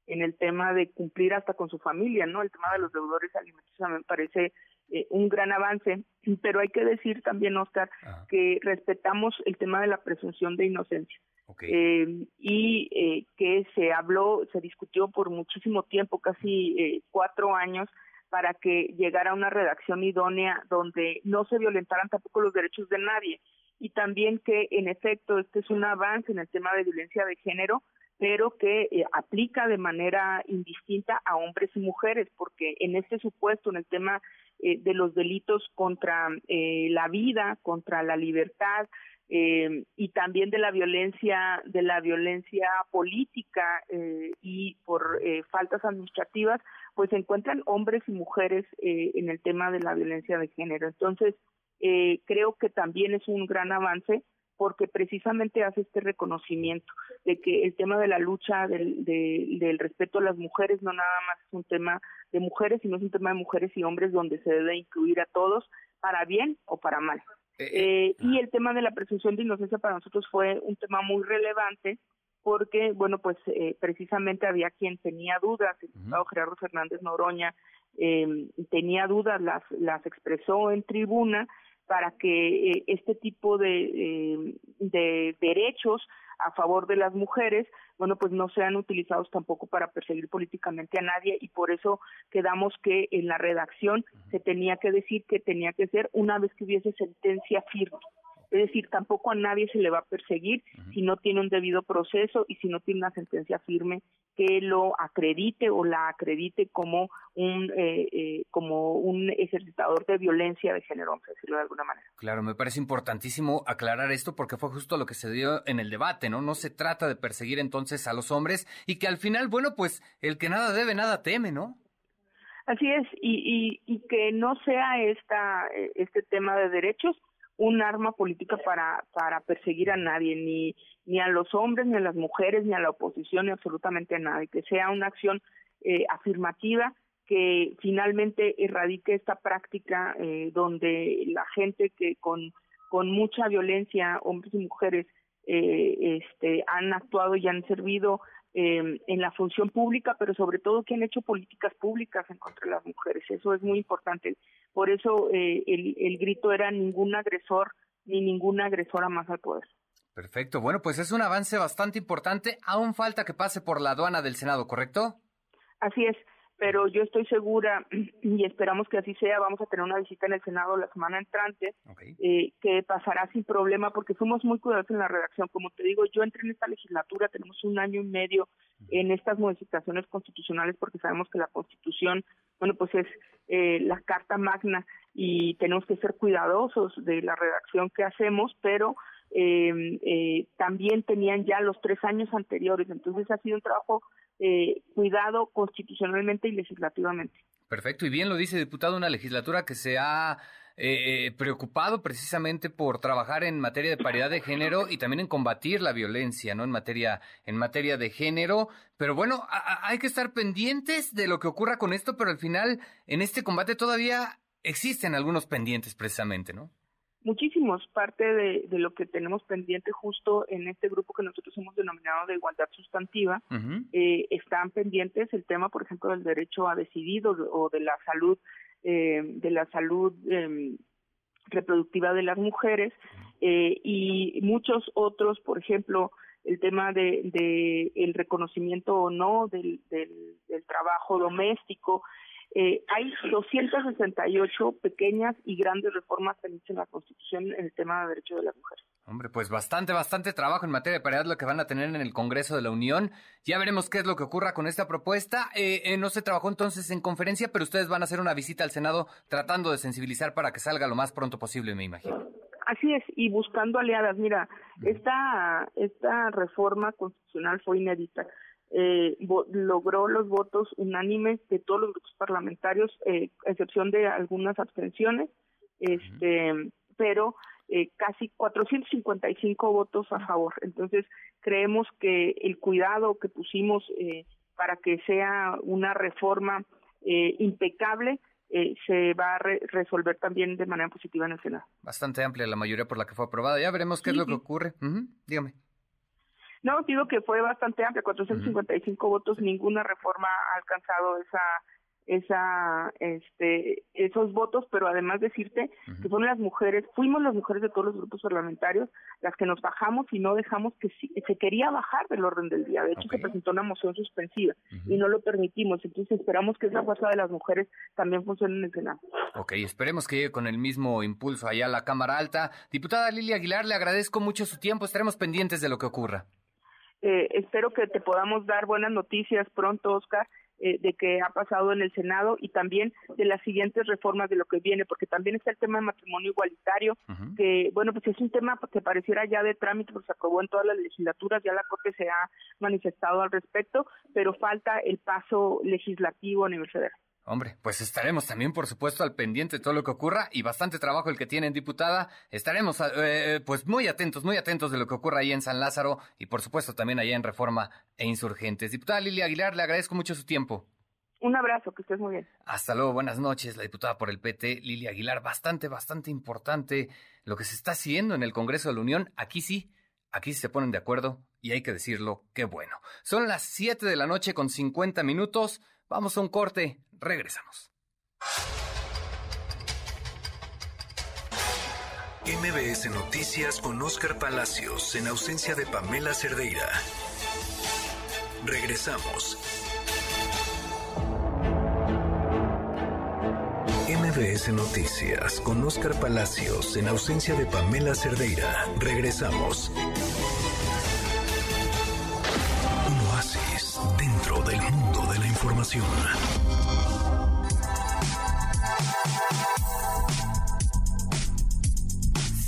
en el tema de cumplir hasta con su familia, ¿no? El tema de los deudores alimenticios me parece eh, un gran avance, pero hay que decir también, Oscar, que respetamos el tema de la presunción de inocencia. Eh, y eh, que se habló, se discutió por muchísimo tiempo, casi eh, cuatro años, para que llegara una redacción idónea donde no se violentaran tampoco los derechos de nadie y también que en efecto este es un avance en el tema de violencia de género, pero que eh, aplica de manera indistinta a hombres y mujeres, porque en este supuesto, en el tema eh, de los delitos contra eh, la vida, contra la libertad, y también de la violencia de la violencia política y por faltas administrativas pues se encuentran hombres y mujeres en el tema de la violencia de género. Entonces eh, creo que también es un gran avance porque precisamente hace este reconocimiento de que el tema de la lucha del, del respeto a las mujeres no nada más es un tema de mujeres, sino es un tema de mujeres y hombres donde se debe incluir a todos para bien o para mal. Eh, eh, y el tema de la presunción de inocencia para nosotros fue un tema muy relevante porque, bueno, pues precisamente había quien tenía dudas, el diputado Gerardo Fernández Noroña tenía dudas, las, las expresó en tribuna para que eh, este tipo de, eh, de derechos a favor de las mujeres, bueno, pues no sean utilizados tampoco para perseguir políticamente a nadie y por eso quedamos que en la redacción se tenía que decir que tenía que ser una vez que hubiese sentencia firme. Es decir, tampoco a nadie se le va a perseguir si no tiene un debido proceso y si no tiene una sentencia firme que lo acredite o la acredite como un eh, eh, como un ejercitador de violencia de género, vamos a decirlo de alguna manera. Claro, me parece importantísimo aclarar esto porque fue justo lo que se dio en el debate, ¿no? No se trata de perseguir entonces a los hombres y que al final, bueno, pues el que nada debe, nada teme, ¿no? Así es, y, y, y que no sea esta, eh, este tema de derechos un arma política para, para perseguir a nadie, ni, ni a los hombres, ni a las mujeres, ni a la oposición, ni absolutamente a nadie, que sea una acción eh, afirmativa que finalmente erradique esta práctica eh, donde la gente que con, con mucha violencia, hombres y mujeres, eh, este, han actuado y han servido eh, en la función pública, pero sobre todo que han hecho políticas públicas en contra de las mujeres. Eso es muy importante. Por eso eh, el, el grito era ningún agresor ni ninguna agresora más al poder. Perfecto. Bueno, pues es un avance bastante importante. Aún falta que pase por la aduana del Senado, ¿correcto? Así es pero yo estoy segura (clears throat) y esperamos que así sea. Vamos a tener una visita en el Senado la semana entrante eh, que pasará sin problema porque fuimos muy cuidadosos en la redacción. Como te digo, yo entré en esta legislatura, tenemos un año y medio en estas modificaciones constitucionales porque sabemos que la Constitución, bueno, pues es eh, la carta magna y tenemos que ser cuidadosos de la redacción que hacemos, pero eh, eh, también tenían ya los tres años anteriores. Entonces ha sido un trabajo eh, cuidado constitucionalmente y legislativamente. Perfecto, y bien lo dice diputado, una legislatura que se ha eh, preocupado precisamente por trabajar en materia de paridad de género y también en combatir la violencia, ¿no? En materia, en materia de género. Pero bueno, hay que estar pendientes de lo que ocurra con esto, pero al final, en este combate todavía existen algunos pendientes precisamente, ¿no? Muchísimos. Parte de, lo que tenemos pendiente justo en este grupo que nosotros hemos denominado de igualdad sustantiva, eh, están pendientes el tema, por ejemplo, del derecho a decidir o, de la salud, eh, de la salud em, reproductiva de las mujeres eh, y muchos otros, por ejemplo, el tema de, de el reconocimiento o no del, del, del trabajo doméstico, eh, hay 268 pequeñas y grandes reformas que en la Constitución en el tema de derechos de las mujeres. Hombre, pues bastante, bastante trabajo en materia de paridad lo que van a tener en el Congreso de la Unión. Ya veremos qué es lo que ocurra con esta propuesta. Eh, eh, no se trabajó entonces en conferencia, pero ustedes van a hacer una visita al Senado tratando de sensibilizar para que salga lo más pronto posible, me imagino. Así es, y buscando aliadas. Mira, esta, esta reforma constitucional fue inédita. Eh, logró los votos unánimes de todos los grupos parlamentarios, eh, excepción de algunas abstenciones, este, pero eh, casi 455 votos a favor. Entonces, creemos que el cuidado que pusimos eh, para que sea una reforma eh, impecable eh, se va a resolver también de manera positiva en el Senado. Bastante amplia la mayoría por la que fue aprobada. Ya veremos qué es lo que ocurre. Dígame. No, digo que fue bastante amplia, 455 votos, ninguna reforma ha alcanzado esa esa este esos votos pero además decirte que fueron las mujeres fuimos las mujeres de todos los grupos parlamentarios las que nos bajamos y no dejamos que se quería bajar del orden del día. De hecho se presentó una moción suspensiva y no lo permitimos. Entonces esperamos que esa fuerza de las mujeres también funcione en el Senado. Ok, esperemos que llegue con el mismo impulso allá a la Cámara Alta. Diputada Lilia Aguilar le agradezco mucho su tiempo. Estaremos pendientes de lo que ocurra eh, espero que te podamos dar buenas noticias pronto Oscar eh, de que ha pasado en el Senado y también de las siguientes reformas de lo que viene, porque también está el tema de matrimonio igualitario, que bueno, pues es un tema que pareciera ya de trámite, porque se aprobó en todas las legislaturas, ya la Corte se ha manifestado al respecto, pero falta el paso legislativo a nivel federal. Hombre, pues estaremos también, por supuesto, al pendiente de todo lo que ocurra y bastante trabajo el que tienen, diputada. Estaremos, eh, pues, muy atentos, muy atentos de lo que ocurra ahí en San Lázaro y, por supuesto, también allá en Reforma e Insurgentes. Diputada Lilia Aguilar, le agradezco mucho su tiempo. Un abrazo, que estés muy bien. Hasta luego, buenas noches, la diputada por el PT, Lilia Aguilar. Bastante, bastante importante lo que se está haciendo en el Congreso de la Unión. Aquí sí, aquí se ponen de acuerdo y hay que decirlo, qué bueno. Son las 7 de la noche con 50 minutos. Vamos a un corte, regresamos. MBS Noticias con Oscar Palacios en ausencia de Pamela Cerdeira. Regresamos. MBS Noticias con Oscar Palacios en ausencia de Pamela Cerdeira. Regresamos. Información.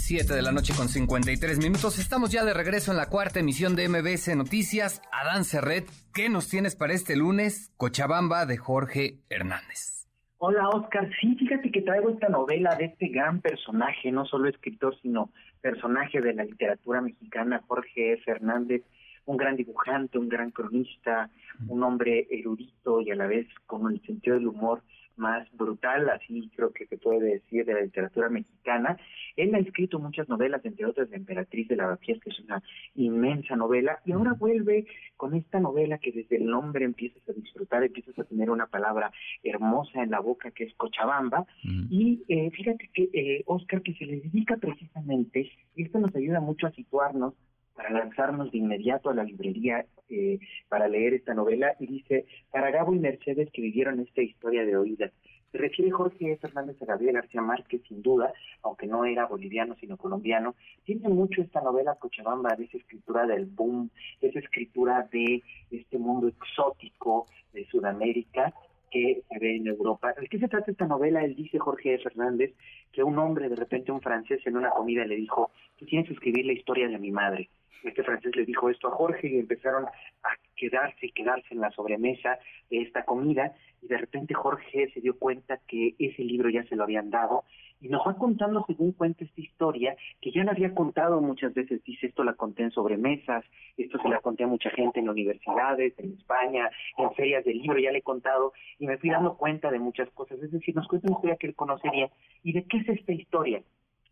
Siete de la noche con 53 minutos. Estamos ya de regreso en la cuarta emisión de MBS Noticias. Adán Serret, ¿qué nos tienes para este lunes? Cochabamba de Jorge Hernández. Hola Oscar, sí, fíjate que traigo esta novela de este gran personaje, no solo escritor, sino personaje de la literatura mexicana, Jorge Fernández, un gran dibujante, un gran cronista, un hombre erudito y a la vez con el sentido del humor más brutal, así creo que se puede decir, de la literatura mexicana. Él ha escrito muchas novelas, entre otras La Emperatriz de Lavapiés, que es una inmensa novela, y ahora vuelve con esta novela que desde el nombre empiezas a disfrutar, empiezas a tener una palabra hermosa en la boca que es Cochabamba, y eh, fíjate que eh, Oscar, que se le dedica precisamente, y esto nos ayuda mucho a situarnos para lanzarnos de inmediato a la librería eh, para leer esta novela y dice, para Gabo y Mercedes que vivieron esta historia de oídas. Se refiere Jorge Fernández a Gabriel García Márquez, sin duda, aunque no era boliviano sino colombiano. Tiene mucho esta novela Cochabamba, de esa escritura del boom, esa escritura de este mundo exótico de Sudamérica que se ve en Europa. ¿De qué se trata esta novela? Él dice, Jorge Fernández, que un hombre, de repente un francés en una comida le dijo, tú tienes que escribir la historia de mi madre este francés le dijo esto a Jorge y empezaron a quedarse y quedarse en la sobremesa de esta comida y de repente Jorge se dio cuenta que ese libro ya se lo habían dado y nos va contando según cuenta esta historia que ya la había contado muchas veces, dice esto la conté en sobremesas, esto se la conté a mucha gente en universidades, en España, en ferias del libro, ya le he contado y me fui dando cuenta de muchas cosas, es decir, nos cuenta una historia que él conocería y de qué es esta historia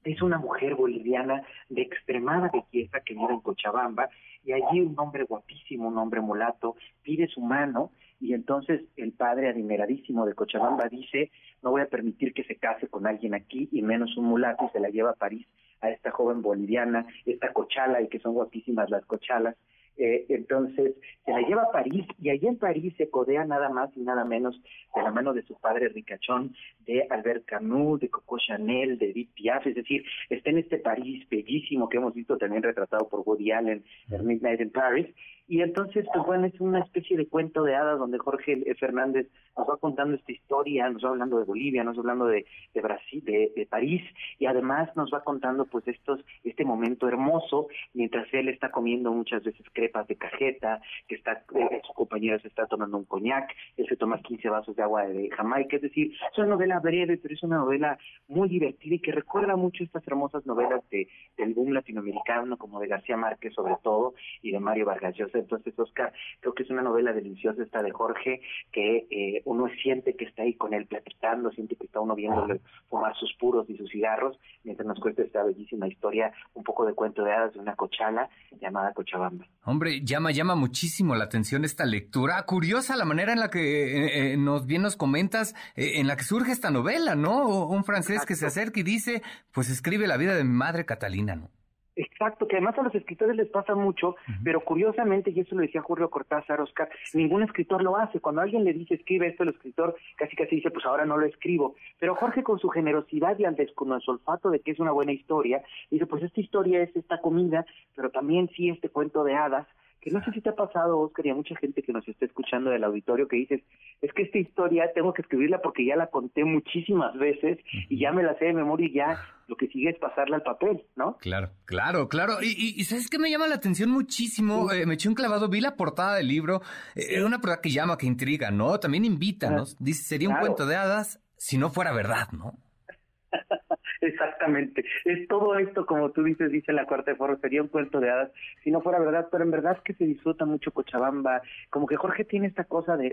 es una mujer boliviana de extremada belleza que vive en Cochabamba y allí un hombre guapísimo, un hombre mulato, pide su mano y entonces el padre adineradísimo de Cochabamba dice no voy a permitir que se case con alguien aquí y menos un mulato y se la lleva a París a esta joven boliviana, esta cochala y que son guapísimas las cochalas. Eh, entonces se la lleva a París y allí en París se codea nada más y nada menos de la mano de su padre ricachón, de Albert Camus, de Coco Chanel, de Edith Piaf, es decir, está en este París bellísimo que hemos visto también retratado por Woody Allen en Midnight in Paris, y entonces, pues bueno, es una especie de cuento de hadas donde Jorge Fernández nos va contando esta historia, nos va hablando de Bolivia, nos va hablando de, Brasil, de, de, París, y además nos va contando pues estos, este momento hermoso, mientras él está comiendo muchas veces crepas de cajeta, que está, eh, su compañera se está tomando un coñac, él se toma 15 vasos de agua de Jamaica, es decir, es una novela breve, pero es una novela muy divertida y que recuerda mucho estas hermosas novelas de, del boom latinoamericano, como de García Márquez sobre todo, y de Mario Vargas Llosa. Entonces, Oscar, creo que es una novela deliciosa esta de Jorge, que eh, uno siente que está ahí con él platicando, siente que está uno viéndole fumar sus puros y sus cigarros, mientras nos cuenta esta bellísima historia, un poco de cuento de hadas de una cochala llamada Cochabamba. Hombre, llama, llama muchísimo la atención esta lectura. Curiosa la manera en la que eh, eh, nos bien nos comentas, en la que surge esta novela, ¿no? Un francés que se acerca y dice, pues escribe la vida de mi madre Catalina, ¿no? Exacto, que además a los escritores les pasa mucho, pero curiosamente, y eso lo decía Julio Cortázar, Oscar, ningún escritor lo hace. Cuando alguien le dice escribe esto, el escritor casi casi dice, pues ahora no lo escribo. Pero Jorge con su generosidad y al con su olfato de que es una buena historia, dice, pues esta historia es esta comida, pero también sí este cuento de hadas, que no sé si te ha pasado, Oscar, y a mucha gente que nos está escuchando del auditorio que dices, es que esta historia tengo que escribirla porque ya la conté muchísimas veces y ya me la sé de memoria y ya lo que sigue es pasarla al papel, ¿no? Claro, claro, claro. Y, y, ¿sabes qué me llama la atención muchísimo? Eh, me eché un clavado, vi la portada del libro, eh, una portada que llama, que intriga, ¿no? También invita, ¿no? Dice, sería un cuento de hadas si no fuera verdad, ¿no? (laughs) Exactamente. Es todo esto, como tú dices, dice la cuarta de foro, sería un cuento de hadas si no fuera verdad, pero en verdad es que se disfruta mucho Cochabamba. Como que Jorge tiene esta cosa de,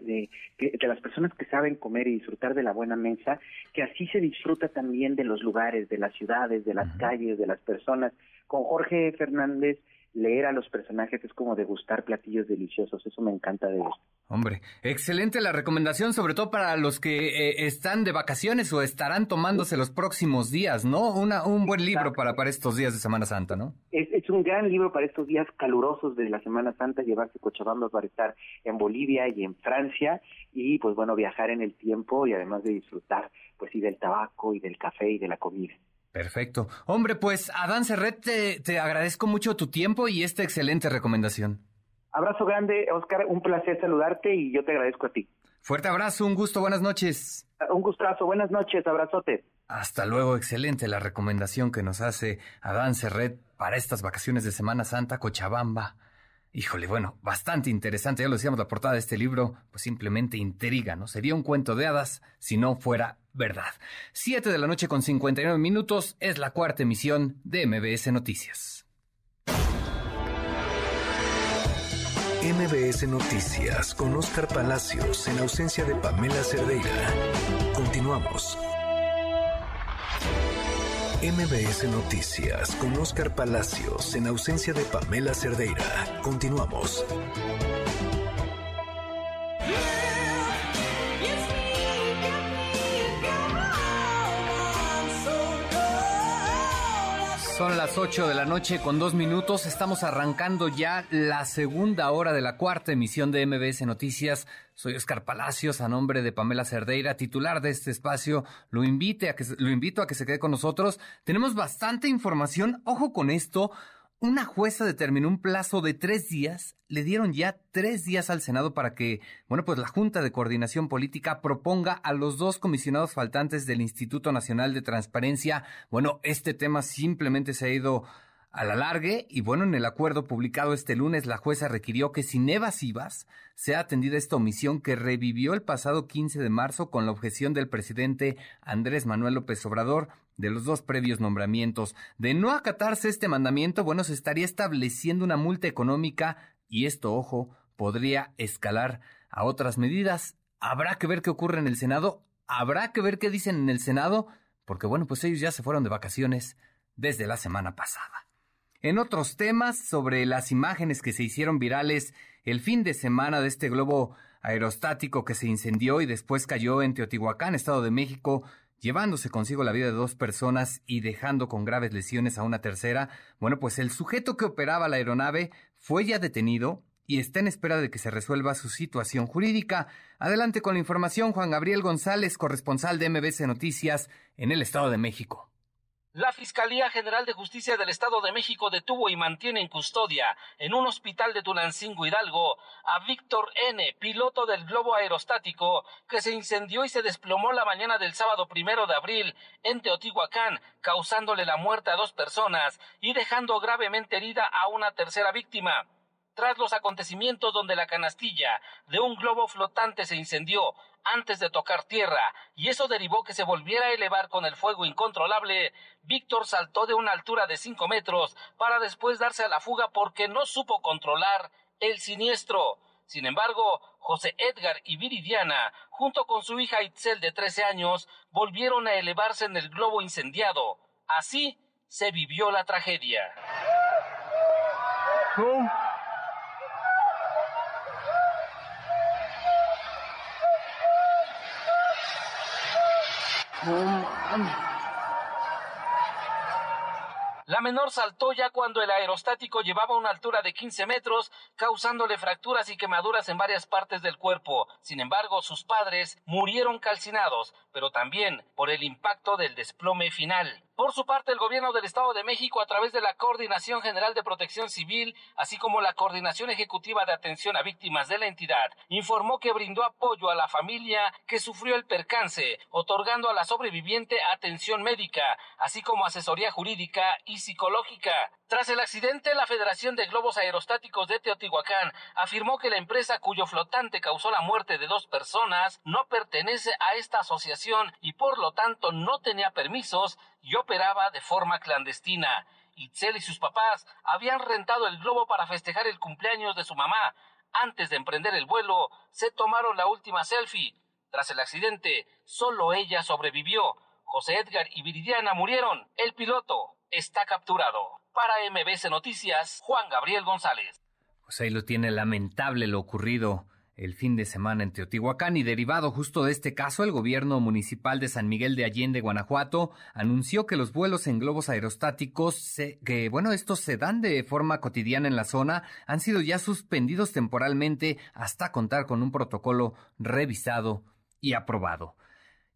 de, de las personas que saben comer y disfrutar de la buena mesa, que así se disfruta también de los lugares, de las ciudades, de las calles, de las personas. Con Jorge Fernández leer a los personajes es como degustar platillos deliciosos, eso me encanta de esto. Hombre, excelente la recomendación, sobre todo para los que eh, están de vacaciones o estarán tomándose los próximos días, ¿no? Una, un buen libro para, para estos días de Semana Santa, ¿no? Es, es, un gran libro para estos días calurosos de la Semana Santa, llevarse Cochabamba para estar en Bolivia y en Francia y pues bueno, viajar en el tiempo y además de disfrutar pues y del tabaco y del café y de la comida. Perfecto. Hombre, pues Adán Serret, te, te, agradezco mucho tu tiempo y esta excelente recomendación. Abrazo grande, Oscar, un placer saludarte y yo te agradezco a ti. Fuerte abrazo, un gusto, buenas noches. Un gustazo, buenas noches, abrazote. Hasta luego, excelente la recomendación que nos hace Adán Serret para estas vacaciones de Semana Santa, Cochabamba. Híjole, bueno, bastante interesante, ya lo decíamos, la portada de este libro, pues simplemente intriga, ¿no? Sería un cuento de hadas si no fuera verdad. Siete de la noche con 59 minutos es la cuarta emisión de MBS Noticias. MBS Noticias con Oscar Palacios en ausencia de Pamela Cerdeira. Continuamos. MBS Noticias con Oscar Palacios en ausencia de Pamela Cerdeira. Continuamos. Son las 8 de la noche con dos minutos. Estamos arrancando ya la segunda hora de la cuarta emisión de MBS Noticias. Soy Oscar Palacios, a nombre de Pamela Cerdeira, titular de este espacio. Lo, invite a que, lo invito a que se quede con nosotros. Tenemos bastante información. Ojo con esto. Una jueza determinó un plazo de tres días, le dieron ya tres días al Senado para que, bueno, pues la Junta de Coordinación Política proponga a los dos comisionados faltantes del Instituto Nacional de Transparencia. Bueno, este tema simplemente se ha ido a la largue y bueno, en el acuerdo publicado este lunes, la jueza requirió que sin evasivas sea atendida esta omisión que revivió el pasado 15 de marzo con la objeción del presidente Andrés Manuel López Obrador de los dos previos nombramientos. De no acatarse este mandamiento, bueno, se estaría estableciendo una multa económica y esto, ojo, podría escalar a otras medidas. Habrá que ver qué ocurre en el Senado, habrá que ver qué dicen en el Senado, porque bueno, pues ellos ya se fueron de vacaciones desde la semana pasada. En otros temas, sobre las imágenes que se hicieron virales el fin de semana de este globo aerostático que se incendió y después cayó en Teotihuacán, Estado de México, llevándose consigo la vida de dos personas y dejando con graves lesiones a una tercera, bueno, pues el sujeto que operaba la aeronave fue ya detenido y está en espera de que se resuelva su situación jurídica. Adelante con la información, Juan Gabriel González, corresponsal de MBC Noticias en el Estado de México. La Fiscalía General de Justicia del Estado de México detuvo y mantiene en custodia en un hospital de Tunancingo Hidalgo a Víctor N., piloto del globo aerostático que se incendió y se desplomó la mañana del sábado primero de abril en Teotihuacán, causándole la muerte a dos personas y dejando gravemente herida a una tercera víctima tras los acontecimientos donde la canastilla de un globo flotante se incendió antes de tocar tierra y eso derivó que se volviera a elevar con el fuego incontrolable, Víctor saltó de una altura de cinco metros para después darse a la fuga porque no supo controlar el siniestro. Sin embargo, José Edgar y Viridiana, junto con su hija Itzel de 13 años, volvieron a elevarse en el globo incendiado. Así se vivió la tragedia. La menor saltó ya cuando el aerostático llevaba una altura de 15 metros, causándole fracturas y quemaduras en varias partes del cuerpo. Sin embargo, sus padres murieron calcinados, pero también por el impacto del desplome final. Por su parte, el gobierno del Estado de México, a través de la Coordinación General de Protección Civil, así como la Coordinación Ejecutiva de Atención a Víctimas de la entidad, informó que brindó apoyo a la familia que sufrió el percance, otorgando a la sobreviviente atención médica, así como asesoría jurídica y psicológica. Tras el accidente, la Federación de Globos Aerostáticos de Teotihuacán afirmó que la empresa cuyo flotante causó la muerte de dos personas no pertenece a esta asociación y por lo tanto no tenía permisos y operaba de forma clandestina. Itzel y sus papás habían rentado el globo para festejar el cumpleaños de su mamá. Antes de emprender el vuelo, se tomaron la última selfie. Tras el accidente, solo ella sobrevivió. José Edgar y Viridiana murieron. El piloto está capturado. Para MBC Noticias, Juan Gabriel González. Pues ahí lo tiene lamentable lo ocurrido el fin de semana en Teotihuacán y derivado justo de este caso, el gobierno municipal de San Miguel de Allende, Guanajuato, anunció que los vuelos en globos aerostáticos, que bueno, estos se dan de forma cotidiana en la zona, han sido ya suspendidos temporalmente hasta contar con un protocolo revisado y aprobado.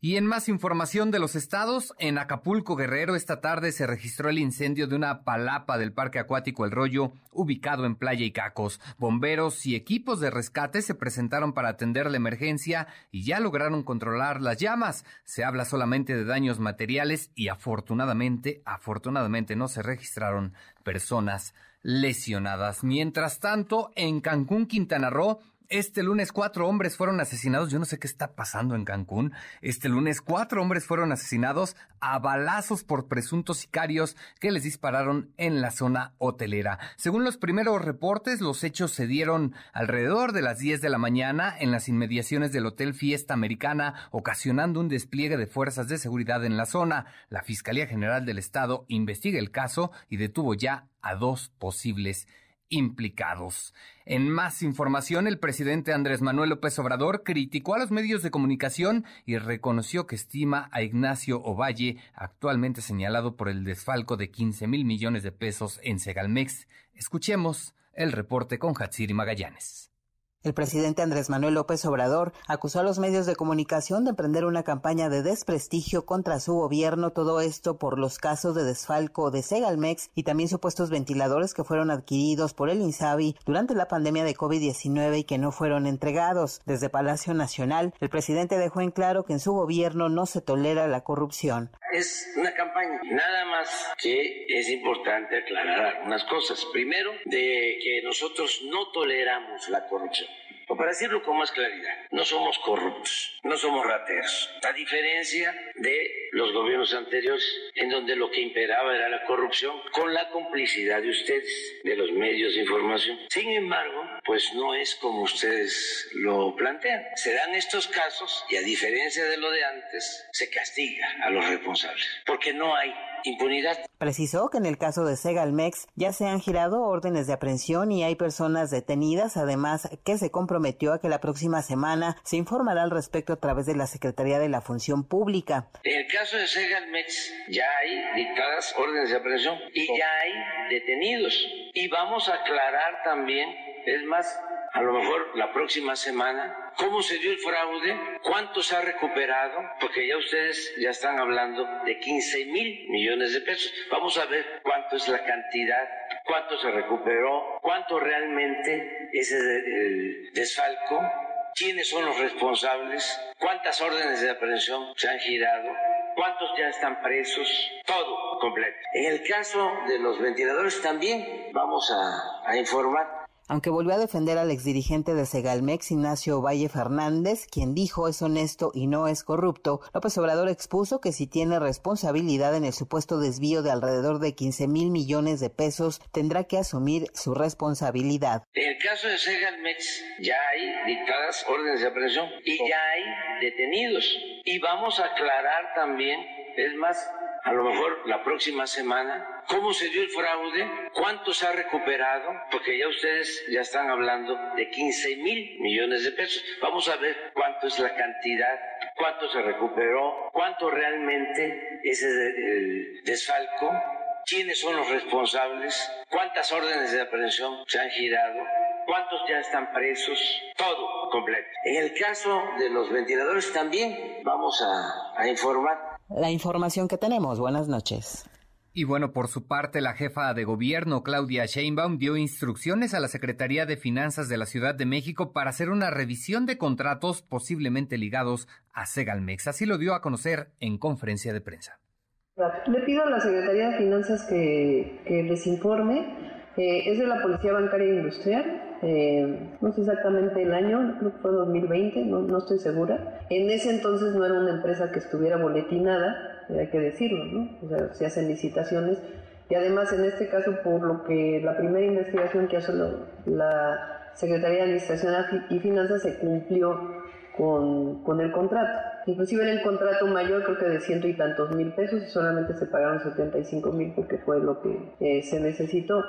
Y en más información de los estados, en Acapulco Guerrero esta tarde se registró el incendio de una palapa del Parque Acuático El Rollo, ubicado en Playa Icacos. Bomberos y equipos de rescate se presentaron para atender la emergencia y ya lograron controlar las llamas. Se habla solamente de daños materiales y afortunadamente, afortunadamente no se registraron personas lesionadas. Mientras tanto, en Cancún, Quintana Roo, este lunes cuatro hombres fueron asesinados. Yo no sé qué está pasando en Cancún. Este lunes cuatro hombres fueron asesinados a balazos por presuntos sicarios que les dispararon en la zona hotelera. Según los primeros reportes, los hechos se dieron alrededor de las 10 de la mañana en las inmediaciones del Hotel Fiesta Americana, ocasionando un despliegue de fuerzas de seguridad en la zona. La Fiscalía General del Estado investiga el caso y detuvo ya a dos posibles implicados. En más información, el presidente Andrés Manuel López Obrador criticó a los medios de comunicación y reconoció que estima a Ignacio Ovalle, actualmente señalado por el desfalco de 15 mil millones de pesos en Segalmex. Escuchemos el reporte con Hatsiri Magallanes. El presidente Andrés Manuel López Obrador acusó a los medios de comunicación de emprender una campaña de desprestigio contra su gobierno, todo esto por los casos de desfalco de Segalmex y también supuestos ventiladores que fueron adquiridos por el INSABI durante la pandemia de COVID-19 y que no fueron entregados. Desde Palacio Nacional, el presidente dejó en claro que en su gobierno no se tolera la corrupción. Es una campaña, nada más que es importante aclarar algunas cosas. Primero, de que nosotros no toleramos la corrupción o para decirlo con más claridad, no somos corruptos, no somos rateros, a diferencia de los gobiernos anteriores, en donde lo que imperaba era la corrupción, con la complicidad de ustedes, de los medios de información. Sin embargo, pues no es como ustedes lo plantean. Se dan estos casos y a diferencia de lo de antes, se castiga a los responsables, porque no hay impunidad. Precisó que en el caso de Segalmex ya se han girado órdenes de aprehensión y hay personas detenidas, además que se comprometió a que la próxima semana se informará al respecto a través de la Secretaría de la Función Pública. En el caso de Segalmex ya hay dictadas órdenes de aprehensión y ya hay detenidos. Y vamos a aclarar también es más, a lo mejor la próxima semana, cómo se dio el fraude, cuánto se ha recuperado, porque ya ustedes ya están hablando de 15 mil millones de pesos. Vamos a ver cuánto es la cantidad, cuánto se recuperó, cuánto realmente es el desfalco, quiénes son los responsables, cuántas órdenes de aprehensión se han girado, cuántos ya están presos, todo completo. En el caso de los ventiladores también vamos a, a informar aunque volvió a defender al exdirigente de Segalmex, Ignacio Valle Fernández, quien dijo es honesto y no es corrupto, López Obrador expuso que si tiene responsabilidad en el supuesto desvío de alrededor de 15 mil millones de pesos, tendrá que asumir su responsabilidad. En el caso de Segalmex ya hay dictadas órdenes de aprehensión y ya hay detenidos. Y vamos a aclarar también, es más, a lo mejor la próxima semana, cómo se dio el fraude, cuánto se ha recuperado, porque ya ustedes ya están hablando de 15 mil millones de pesos. Vamos a ver cuánto es la cantidad, cuánto se recuperó, cuánto realmente es el desfalco, quiénes son los responsables, cuántas órdenes de aprehensión se han girado, cuántos ya están presos, todo completo. En el caso de los ventiladores también vamos a, a informar la información que tenemos. Buenas noches. Y bueno, por su parte, la jefa de gobierno, Claudia Sheinbaum, dio instrucciones a la Secretaría de Finanzas de la Ciudad de México para hacer una revisión de contratos posiblemente ligados a Segalmex. Así lo dio a conocer en conferencia de prensa. Le pido a la Secretaría de Finanzas que, les informe. Eh, es de la Policía Bancaria e Industrial eh, no sé exactamente el año, creo que fue 2020, no, no, estoy segura. En ese entonces no era una empresa que estuviera boletinada, hay que decirlo, ¿no? O sea, se hacen licitaciones y además en este caso por lo que la primera investigación que hace la Secretaría de Administración y Finanzas se cumplió con, con, el contrato. Inclusive en el contrato mayor creo que de ciento y tantos mil pesos y solamente se pagaron 75 mil porque fue lo que eh, se necesitó.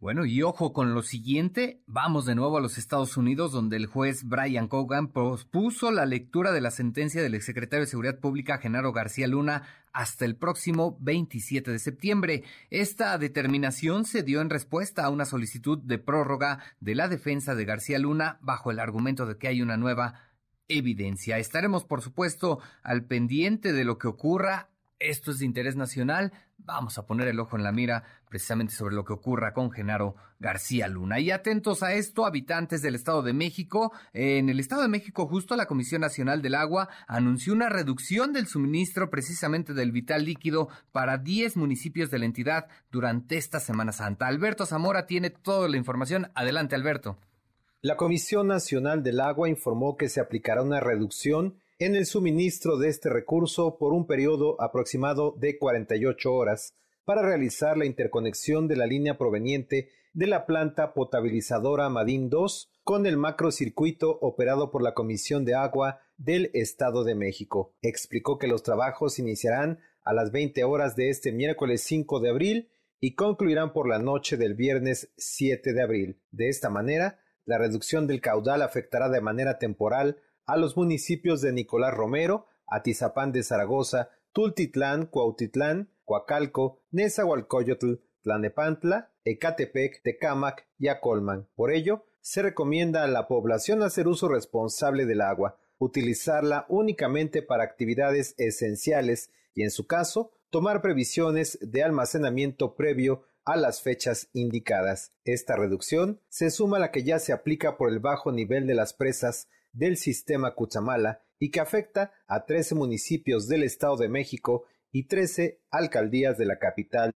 Bueno, y ojo con lo siguiente, vamos de nuevo a los Estados Unidos, donde el juez Brian Cogan pospuso la lectura de la sentencia del exsecretario de Seguridad Pública Genaro García Luna hasta el próximo 27 de septiembre. Esta determinación se dio en respuesta a una solicitud de prórroga de la defensa de García Luna bajo el argumento de que hay una nueva evidencia. Estaremos, por supuesto, al pendiente de lo que ocurra esto es de interés nacional. Vamos a poner el ojo en la mira precisamente sobre lo que ocurra con Genaro García Luna. Y atentos a esto, habitantes del Estado de México. En el Estado de México, justo la Comisión Nacional del Agua anunció una reducción del suministro precisamente del vital líquido para 10 municipios de la entidad durante esta Semana Santa. Alberto Zamora tiene toda la información. Adelante, Alberto. La Comisión Nacional del Agua informó que se aplicará una reducción en el suministro de este recurso por un periodo aproximado de 48 horas para realizar la interconexión de la línea proveniente de la planta potabilizadora Madín 2 con el macrocircuito operado por la Comisión de Agua del Estado de México. Explicó que los trabajos iniciarán a las 20 horas de este miércoles 5 de abril y concluirán por la noche del viernes 7 de abril. De esta manera, la reducción del caudal afectará de manera temporal a los municipios de Nicolás Romero, Atizapán de Zaragoza, Tultitlán, Cuautitlán, Coacalco, Nezahualcóyotl, Tlanepantla, Ecatepec, Tecámac y Acolman. Por ello, se recomienda a la población hacer uso responsable del agua, utilizarla únicamente para actividades esenciales y, en su caso, tomar previsiones de almacenamiento previo a las fechas indicadas. Esta reducción se suma a la que ya se aplica por el bajo nivel de las presas del sistema Cutzamala y que afecta a 13 municipios del Estado de México y 13 alcaldías de la capital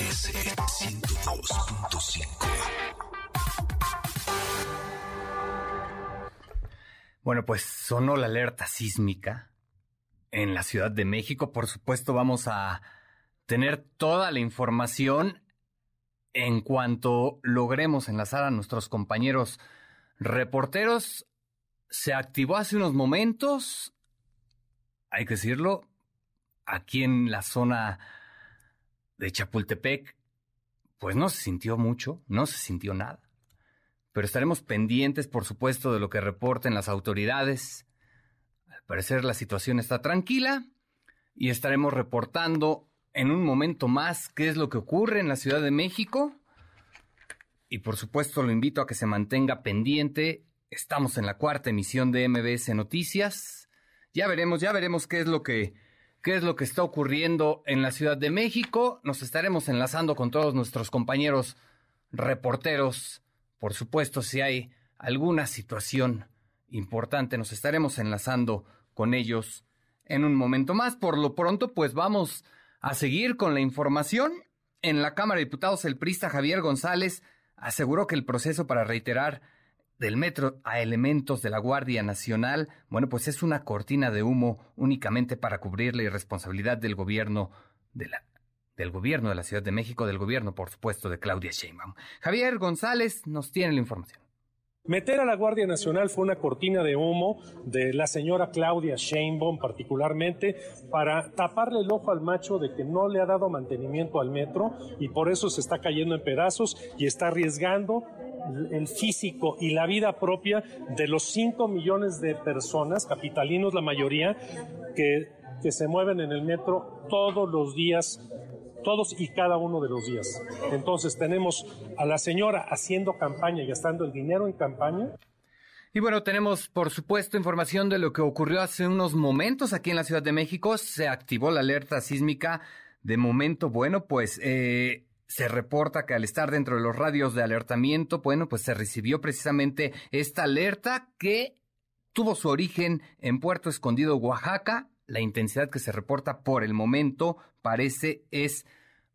MBS 102.5. Bueno, pues sonó la alerta sísmica en la Ciudad de México. Por supuesto, vamos a tener toda la información en cuanto logremos enlazar a nuestros compañeros reporteros. Se activó hace unos momentos, hay que decirlo, aquí en la zona de Chapultepec, pues no se sintió mucho, no se sintió nada. Pero estaremos pendientes, por supuesto, de lo que reporten las autoridades. Al parecer la situación está tranquila y estaremos reportando en un momento más qué es lo que ocurre en la Ciudad de México. Y por supuesto lo invito a que se mantenga pendiente. Estamos en la cuarta emisión de MBS Noticias. Ya veremos, ya veremos qué es lo que qué es lo que está ocurriendo en la Ciudad de México. Nos estaremos enlazando con todos nuestros compañeros reporteros. Por supuesto, si hay alguna situación importante, nos estaremos enlazando con ellos en un momento más. Por lo pronto, pues vamos a seguir con la información. En la Cámara de Diputados, el prista Javier González aseguró que el proceso para reiterar del metro a elementos de la Guardia Nacional, bueno, pues es una cortina de humo únicamente para cubrir la irresponsabilidad del gobierno de la del gobierno de la Ciudad de México, del gobierno, por supuesto, de Claudia Sheinbaum. Javier González nos tiene la información. Meter a la Guardia Nacional fue una cortina de humo de la señora Claudia Sheinbaum particularmente para taparle el ojo al macho de que no le ha dado mantenimiento al metro y por eso se está cayendo en pedazos y está arriesgando el físico y la vida propia de los 5 millones de personas, capitalinos la mayoría, que, que se mueven en el metro todos los días todos y cada uno de los días. Entonces tenemos a la señora haciendo campaña y gastando el dinero en campaña. Y bueno, tenemos por supuesto información de lo que ocurrió hace unos momentos aquí en la Ciudad de México. Se activó la alerta sísmica. De momento, bueno, pues eh, se reporta que al estar dentro de los radios de alertamiento, bueno, pues se recibió precisamente esta alerta que tuvo su origen en Puerto Escondido, Oaxaca. La intensidad que se reporta por el momento parece es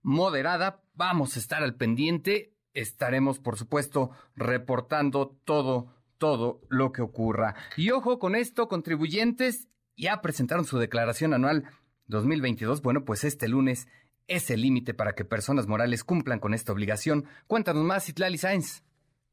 moderada. Vamos a estar al pendiente. Estaremos, por supuesto, reportando todo, todo lo que ocurra. Y ojo con esto, contribuyentes ya presentaron su declaración anual 2022. Bueno, pues este lunes es el límite para que personas morales cumplan con esta obligación. Cuéntanos más, Itlali Sáenz.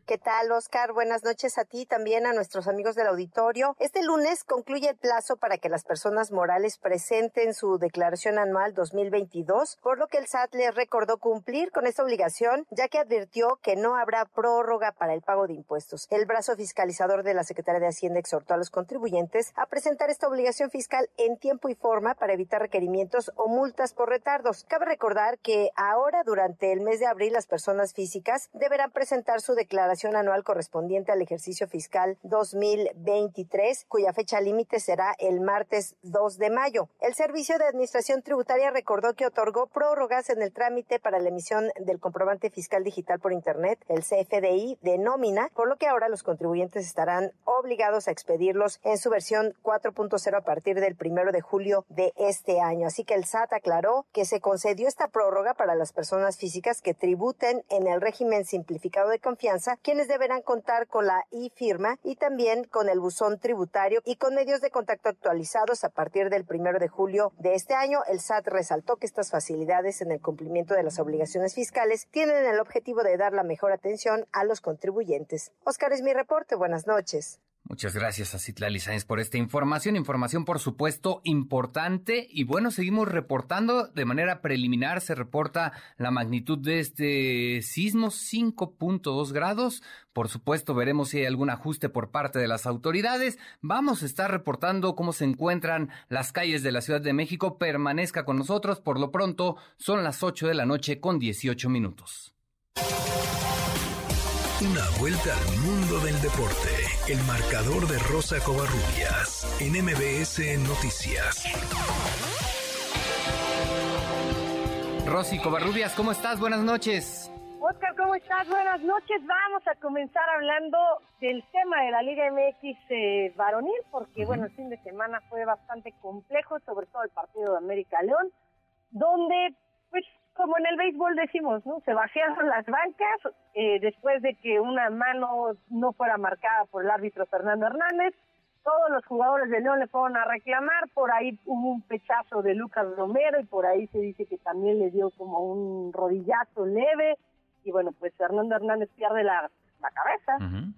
¿Qué tal, Oscar? Buenas noches a ti, también a nuestros amigos del auditorio. Este lunes concluye el plazo para que las personas morales presenten su declaración anual 2022, por lo que el SAT les recordó cumplir con esta obligación, ya que advirtió que no habrá prórroga para el pago de impuestos. El brazo fiscalizador de la Secretaría de Hacienda exhortó a los contribuyentes a presentar esta obligación fiscal en tiempo y forma para evitar requerimientos o multas por retardos. Cabe recordar que ahora, durante el mes de abril, las personas físicas deberán presentar su declaración anual correspondiente al ejercicio fiscal 2023, cuya fecha límite será el martes 2 de mayo. El Servicio de Administración Tributaria recordó que otorgó prórrogas en el trámite para la emisión del comprobante fiscal digital por Internet, el CFDI, de nómina, por lo que ahora los contribuyentes estarán obligados a expedirlos en su versión 4.0 a partir del primero de julio de este año. Así que el SAT aclaró que se concedió esta prórroga para las personas físicas que tributen en el régimen simplificado de confianza quienes deberán contar con la e-firma y también con el buzón tributario y con medios de contacto actualizados a partir del primero de julio de este año. El SAT resaltó que estas facilidades en el cumplimiento de las obligaciones fiscales tienen el objetivo de dar la mejor atención a los contribuyentes. Oscar es mi reporte. Buenas noches. Muchas gracias a Citlali Sáenz por esta información. Información, por supuesto, importante. Y bueno, seguimos reportando de manera preliminar. Se reporta la magnitud de este sismo, 5.2 grados. Por supuesto, veremos si hay algún ajuste por parte de las autoridades. Vamos a estar reportando cómo se encuentran las calles de la Ciudad de México. Permanezca con nosotros. Por lo pronto, son las 8 de la noche con 18 minutos. Una vuelta al mundo del deporte. El marcador de Rosa Covarrubias en MBS Noticias. Rosy Covarrubias, ¿cómo estás? Buenas noches. Oscar, ¿cómo estás? Buenas noches. Vamos a comenzar hablando del tema de la Liga MX eh, varonil, porque bueno, el fin de semana fue bastante complejo, sobre todo el partido de América León, donde pues como en el béisbol decimos, ¿no? Se vaciaron las bancas eh, después de que una mano no fuera marcada por el árbitro Fernando Hernández. Todos los jugadores de León le fueron a reclamar, por ahí hubo un pechazo de Lucas Romero y por ahí se dice que también le dio como un rodillazo leve y bueno, pues Fernando Hernández pierde la, la cabeza.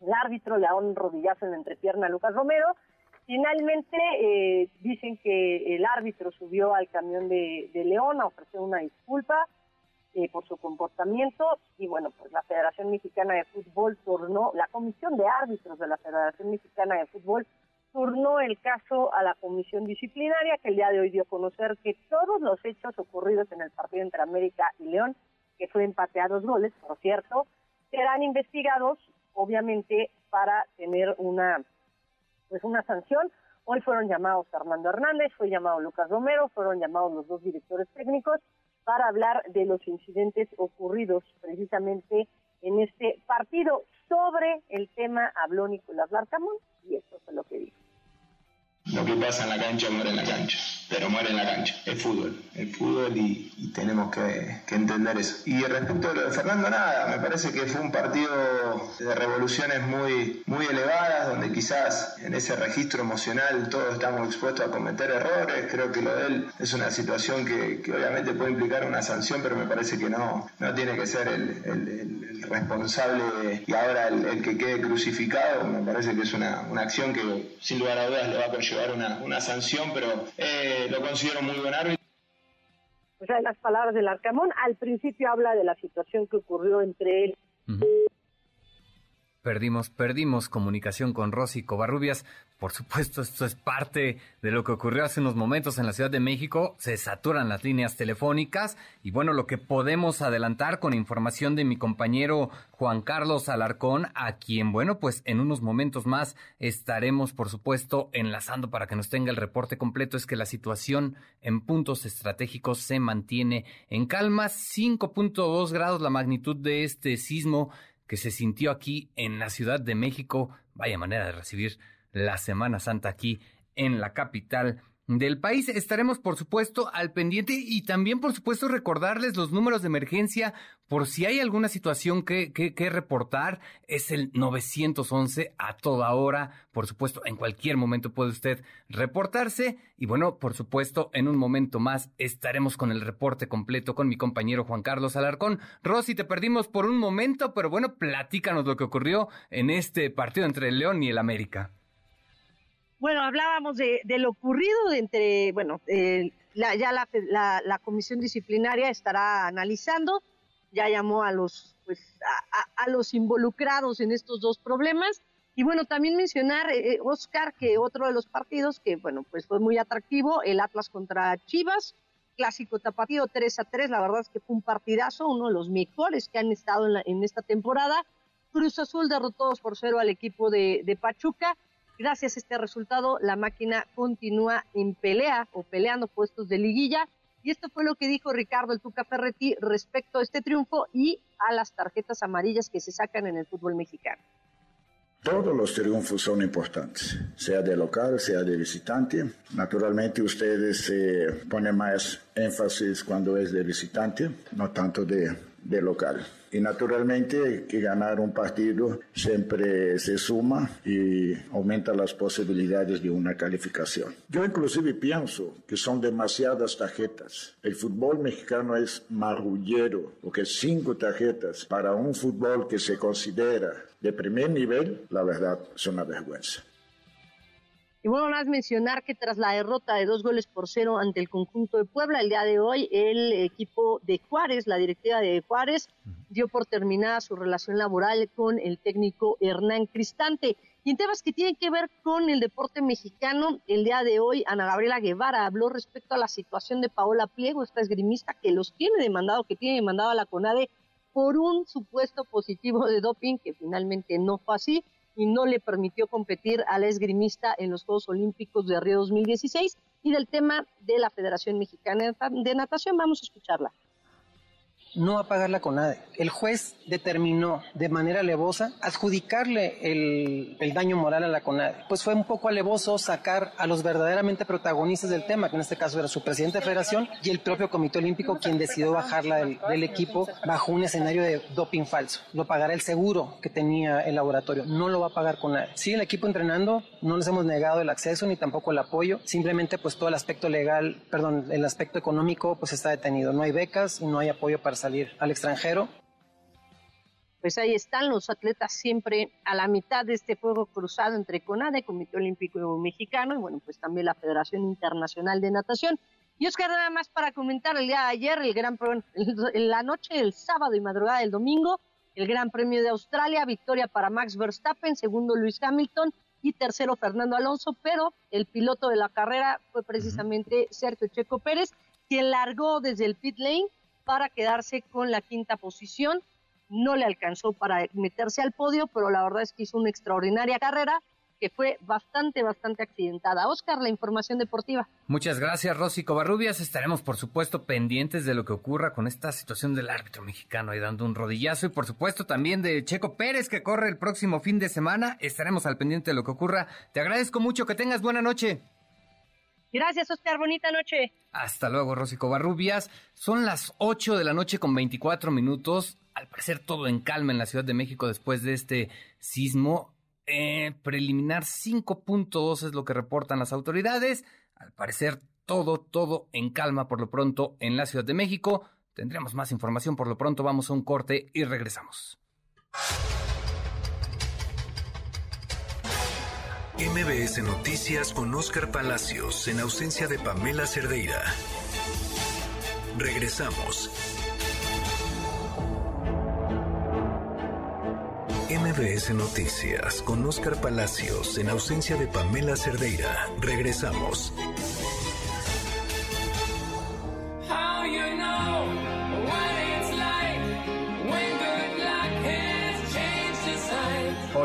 El árbitro le da un rodillazo en la entrepierna a Lucas Romero Finalmente, eh, dicen que el árbitro subió al camión de, León a ofrecer una disculpa eh, por su comportamiento. Y bueno, pues la Federación Mexicana de Fútbol turnó, la Comisión de Árbitros de la Federación Mexicana de Fútbol turnó el caso a la Comisión Disciplinaria que el día de hoy dio a conocer que todos los hechos ocurridos en el partido entre América y León, que fue empate dos goles, por cierto, serán investigados, obviamente, para tener una pues una sanción. Hoy fueron llamados Armando Hernández, fue llamado Lucas Romero, fueron llamados los dos directores técnicos para hablar de los incidentes ocurridos precisamente en este partido. Sobre el tema habló Nicolás Larcamón y esto fue lo que dijo. Lo que pasa en la cancha muere en la cancha, pero muere en la cancha. Es fútbol, es fútbol y, tenemos que, entender eso. Y respecto a lo de Fernando, nada, me parece que fue un partido de revoluciones muy, muy elevadas, donde quizás en ese registro emocional todos estamos expuestos a cometer errores. Creo que lo de él es una situación que, obviamente puede implicar una sanción, pero me parece que no, no tiene que ser el, responsable y ahora el, que quede crucificado. Me parece que es una, una acción que sin lugar a dudas le va a conllevar una, una sanción, pero eh, lo considero muy buen árbitro. Pues hay las palabras del Arcamón. Al principio habla de la situación que ocurrió entre él. Perdimos, perdimos comunicación con Rosy Covarrubias. Por supuesto, esto es parte de lo que ocurrió hace unos momentos en la Ciudad de México. Se saturan las líneas telefónicas y bueno, lo que podemos adelantar con información de mi compañero Juan Carlos Alarcón, a quien bueno, pues en unos momentos más estaremos por supuesto enlazando para que nos tenga el reporte completo, es que la situación en puntos estratégicos se mantiene en calma. 5.2 grados la magnitud de este sismo que se sintió aquí en la Ciudad de México. Vaya manera de recibir la Semana Santa aquí en la capital del país. Estaremos, por supuesto, al pendiente y también, por supuesto, recordarles los números de emergencia por si hay alguna situación que, que, reportar. Es el 911 a toda hora. Por supuesto, en cualquier momento puede usted reportarse. Y bueno, por supuesto, en un momento más estaremos con el reporte completo con mi compañero Juan Carlos Alarcón. Rosy, te perdimos por un momento, pero bueno, platícanos lo que ocurrió en este partido entre el León y el América. Bueno, hablábamos de, lo ocurrido entre, bueno, eh, ya la, comisión disciplinaria estará analizando, ya llamó a los, pues, a, los involucrados en estos dos problemas. Y bueno, también mencionar, eh, eh, Oscar, que otro de los partidos que, bueno, pues fue muy atractivo, el Atlas contra Chivas, clásico tapatío 3 a 3, la verdad es que fue un partidazo, uno de los mejores que han estado en, en esta temporada. Cruz Azul derrotó por cero al equipo de Pachuca Gracias a este resultado, la máquina continúa en pelea o peleando puestos de liguilla. Y esto fue lo que dijo Ricardo el Tuca Ferretti respecto a este triunfo y a las tarjetas amarillas que se sacan en el fútbol mexicano. Todos los triunfos son importantes, sea de local, sea de visitante. Naturalmente ustedes eh, ponen más énfasis cuando es de visitante, no tanto de, de local. Y naturalmente que ganar un partido siempre se suma y aumenta las posibilidades de una calificación. Yo inclusive pienso que son demasiadas tarjetas. El fútbol mexicano es marrullero, porque cinco tarjetas para un fútbol que se considera de primer nivel, la verdad es una vergüenza. Y bueno, más mencionar que tras la derrota de dos goles por cero ante el conjunto de Puebla, el día de hoy el equipo de Juárez, la directiva de Juárez, dio por terminada su relación laboral con el técnico Hernán Cristante. Y en temas que tienen que ver con el deporte mexicano, el día de hoy Ana Gabriela Guevara habló respecto a la situación de Paola Pliego, esta esgrimista que los tiene demandado, que tiene demandado a la CONADE por un supuesto positivo de doping, que finalmente no fue así y no le permitió competir al esgrimista en los Juegos Olímpicos de Río 2016 y del tema de la Federación Mexicana de Natación. Vamos a escucharla no va a pagar la CONADE. El juez determinó de manera alevosa adjudicarle el, daño moral a la CONADE. Pues fue un poco alevoso sacar a los verdaderamente protagonistas del tema, que en este caso era su presidente de federación y el propio Comité Olímpico, quien decidió bajarla del, equipo bajo un escenario de doping falso. Lo pagará el seguro que tenía el laboratorio, no lo va a pagar CONADE. Sigue el equipo entrenando, no les hemos negado el acceso ni tampoco el apoyo, simplemente pues todo el aspecto legal, perdón, el aspecto económico pues está detenido. No hay becas y no hay apoyo para salir al extranjero. pues ahí están los atletas siempre a la mitad de este fuego cruzado entre CONADE, Comité Olímpico Mexicano, y bueno, pues también la Federación Internacional de Natación. Y Oscar, nada más para comentar el día de ayer, el gran en la noche del sábado y madrugada del domingo, el Gran Premio de Australia, victoria para Max Verstappen, segundo Luis Hamilton y tercero Fernando Alonso, pero el piloto de la carrera fue precisamente Sergio Checo Pérez, quien largó desde el pit lane para quedarse con la quinta posición. No le alcanzó para meterse al podio, pero la verdad es que hizo una extraordinaria carrera que fue bastante, bastante accidentada. Oscar, la información deportiva. Muchas gracias, Rosy Covarrubias. Estaremos, por supuesto, pendientes de lo que ocurra con esta situación del árbitro mexicano ahí dando un rodillazo y, por supuesto, también de Checo Pérez que corre el próximo fin de semana. Estaremos al pendiente de lo que ocurra. Te agradezco mucho. Que tengas buena noche. Gracias, Oscar. Bonita noche. Hasta luego, Rosy Covarrubias. Son las 8 de la noche con 24 minutos. Al parecer todo en calma en la Ciudad de México después de este sismo eh, preliminar 5.2 es lo que reportan las autoridades. Al parecer, todo, todo en calma por lo pronto en la Ciudad de México. Tendremos más información por lo pronto. Vamos a un corte y regresamos. MBS Noticias con Oscar Palacios en ausencia de Pamela Cerdeira. Regresamos. MBS Noticias con Oscar Palacios en ausencia de Pamela Cerdeira. Regresamos.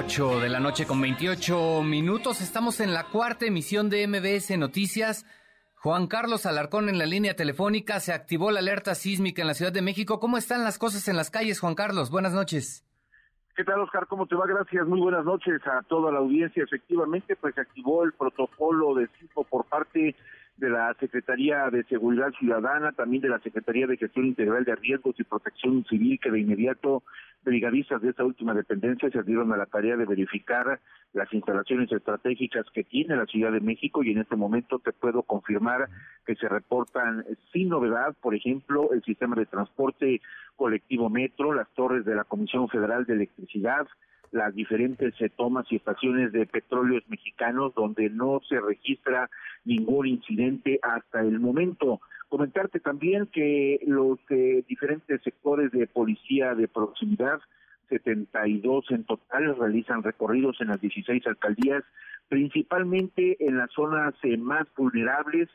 Ocho de la noche con 28 minutos. Estamos en la cuarta emisión de MBS Noticias. Juan Carlos Alarcón en la línea telefónica. Se activó la alerta sísmica en la Ciudad de México. ¿Cómo están las cosas en las calles, Juan Carlos? Buenas noches. ¿Qué tal, Oscar? ¿Cómo te va? Gracias. Muy buenas noches a toda la audiencia. Efectivamente, pues se activó el protocolo de sismo por parte de la Secretaría de Seguridad Ciudadana, también de la Secretaría de Gestión Integral de Riesgos y Protección Civil, que de inmediato brigadistas de esta última dependencia se dieron a la tarea de verificar las instalaciones estratégicas que tiene la Ciudad de México y en este momento te puedo confirmar que se reportan sin novedad, por ejemplo, el sistema de transporte colectivo metro, las torres de la Comisión Federal de Electricidad, las diferentes eh, tomas y estaciones de petróleos mexicanos donde no se registra ningún incidente hasta el momento. Comentarte también que los eh, diferentes sectores de policía de proximidad, 72 en total, realizan recorridos en las 16 alcaldías, principalmente en las zonas eh, más vulnerables,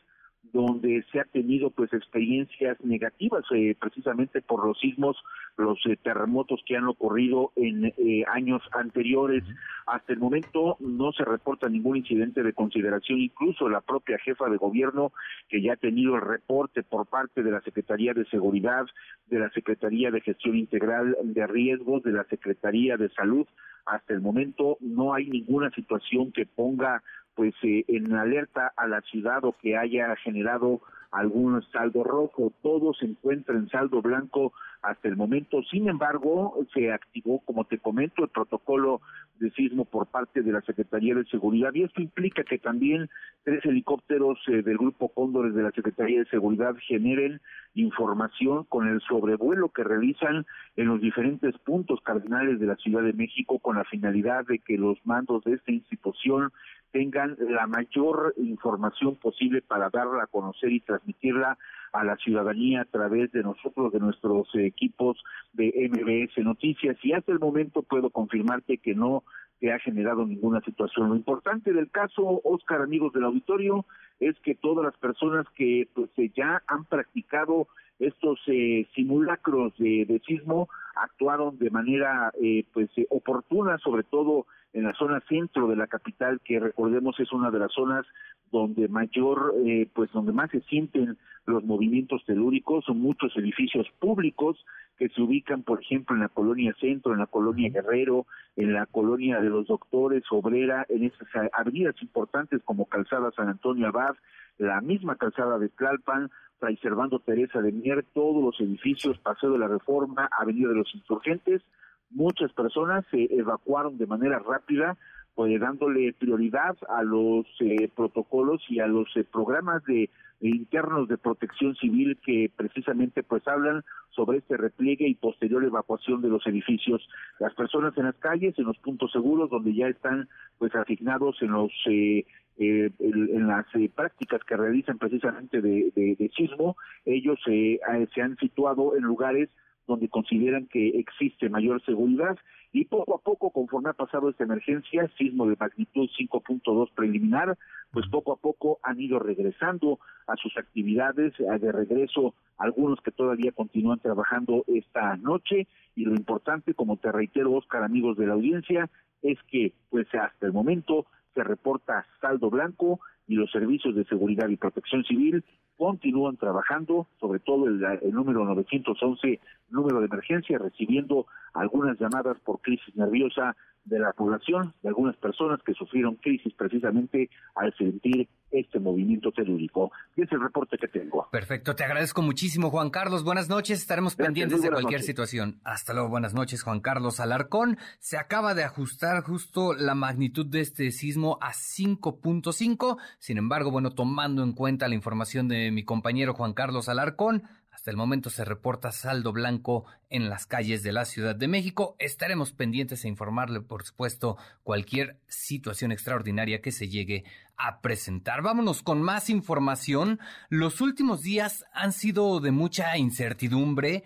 donde se ha tenido pues experiencias negativas eh, precisamente por los sismos, los eh, terremotos que han ocurrido en eh, años anteriores. Hasta el momento no se reporta ningún incidente de consideración, incluso la propia jefa de gobierno que ya ha tenido el reporte por parte de la Secretaría de Seguridad, de la Secretaría de Gestión Integral de Riesgos, de la Secretaría de Salud. Hasta el momento no hay ninguna situación que ponga pues eh, en alerta a la ciudad o que haya generado algún saldo rojo, todo se encuentra en saldo blanco hasta el momento. Sin embargo, se activó, como te comento, el protocolo de sismo por parte de la Secretaría de Seguridad y esto implica que también tres helicópteros eh, del Grupo Cóndores de la Secretaría de Seguridad generen información con el sobrevuelo que realizan en los diferentes puntos cardinales de la Ciudad de México con la finalidad de que los mandos de esta institución tengan la mayor información posible para darla a conocer y transmitirla a la ciudadanía a través de nosotros, de nuestros equipos de MBS Noticias. Y hasta el momento puedo confirmarte que no se ha generado ninguna situación. Lo importante del caso, Oscar, amigos del auditorio, es que todas las personas que pues ya han practicado estos eh, simulacros de, sismo actuaron de manera eh, pues eh, oportuna, sobre todo en la zona centro de la capital, que recordemos es una de las zonas donde mayor, eh, pues donde más se sienten los movimientos telúricos, son muchos edificios públicos que se ubican, por ejemplo, en la colonia Centro, en la colonia Guerrero, en la colonia de los Doctores, Obrera, en esas avenidas importantes como Calzada San Antonio Abad, la misma calzada de Tlalpan, Fray Servando Teresa de Mier, todos los edificios, Paseo de la Reforma, Avenida de los Insurgentes, muchas personas se evacuaron de manera rápida pues dándole prioridad a los eh, protocolos y a los eh, programas de internos de protección civil que precisamente pues hablan sobre este repliegue y posterior evacuación de los edificios. Las personas en las calles, en los puntos seguros donde ya están pues asignados en los eh, eh en, las eh, prácticas que realizan precisamente de, de, sismo, ellos eh, se han situado en lugares donde consideran que existe mayor seguridad y poco a poco, conforme ha pasado esta emergencia, sismo de magnitud 5.2 preliminar, pues poco a poco han ido regresando a sus actividades, de regreso algunos que todavía continúan trabajando esta noche. Y lo importante, como te reitero, Oscar, amigos de la audiencia, es que pues hasta el momento se reporta saldo blanco y los servicios de seguridad y protección civil continúan trabajando, sobre todo el, el, número 911, número de emergencia, recibiendo algunas llamadas por crisis nerviosa de la población, de algunas personas que sufrieron crisis precisamente al sentir este movimiento telúrico. Y es el reporte que tengo. Perfecto, te agradezco muchísimo, Juan Carlos. Buenas noches, estaremos pendientes de cualquier situación. Hasta luego, buenas noches, Juan Carlos Alarcón. Se acaba de ajustar justo la magnitud de este sismo a 5.5. Sin embargo, bueno, tomando en cuenta la información de mi compañero Juan Carlos Alarcón, hasta el momento se reporta saldo blanco en las calles de la Ciudad de México. Estaremos pendientes a informarle, por supuesto, cualquier situación extraordinaria que se llegue a presentar. Vámonos con más información. Los últimos días han sido de mucha incertidumbre,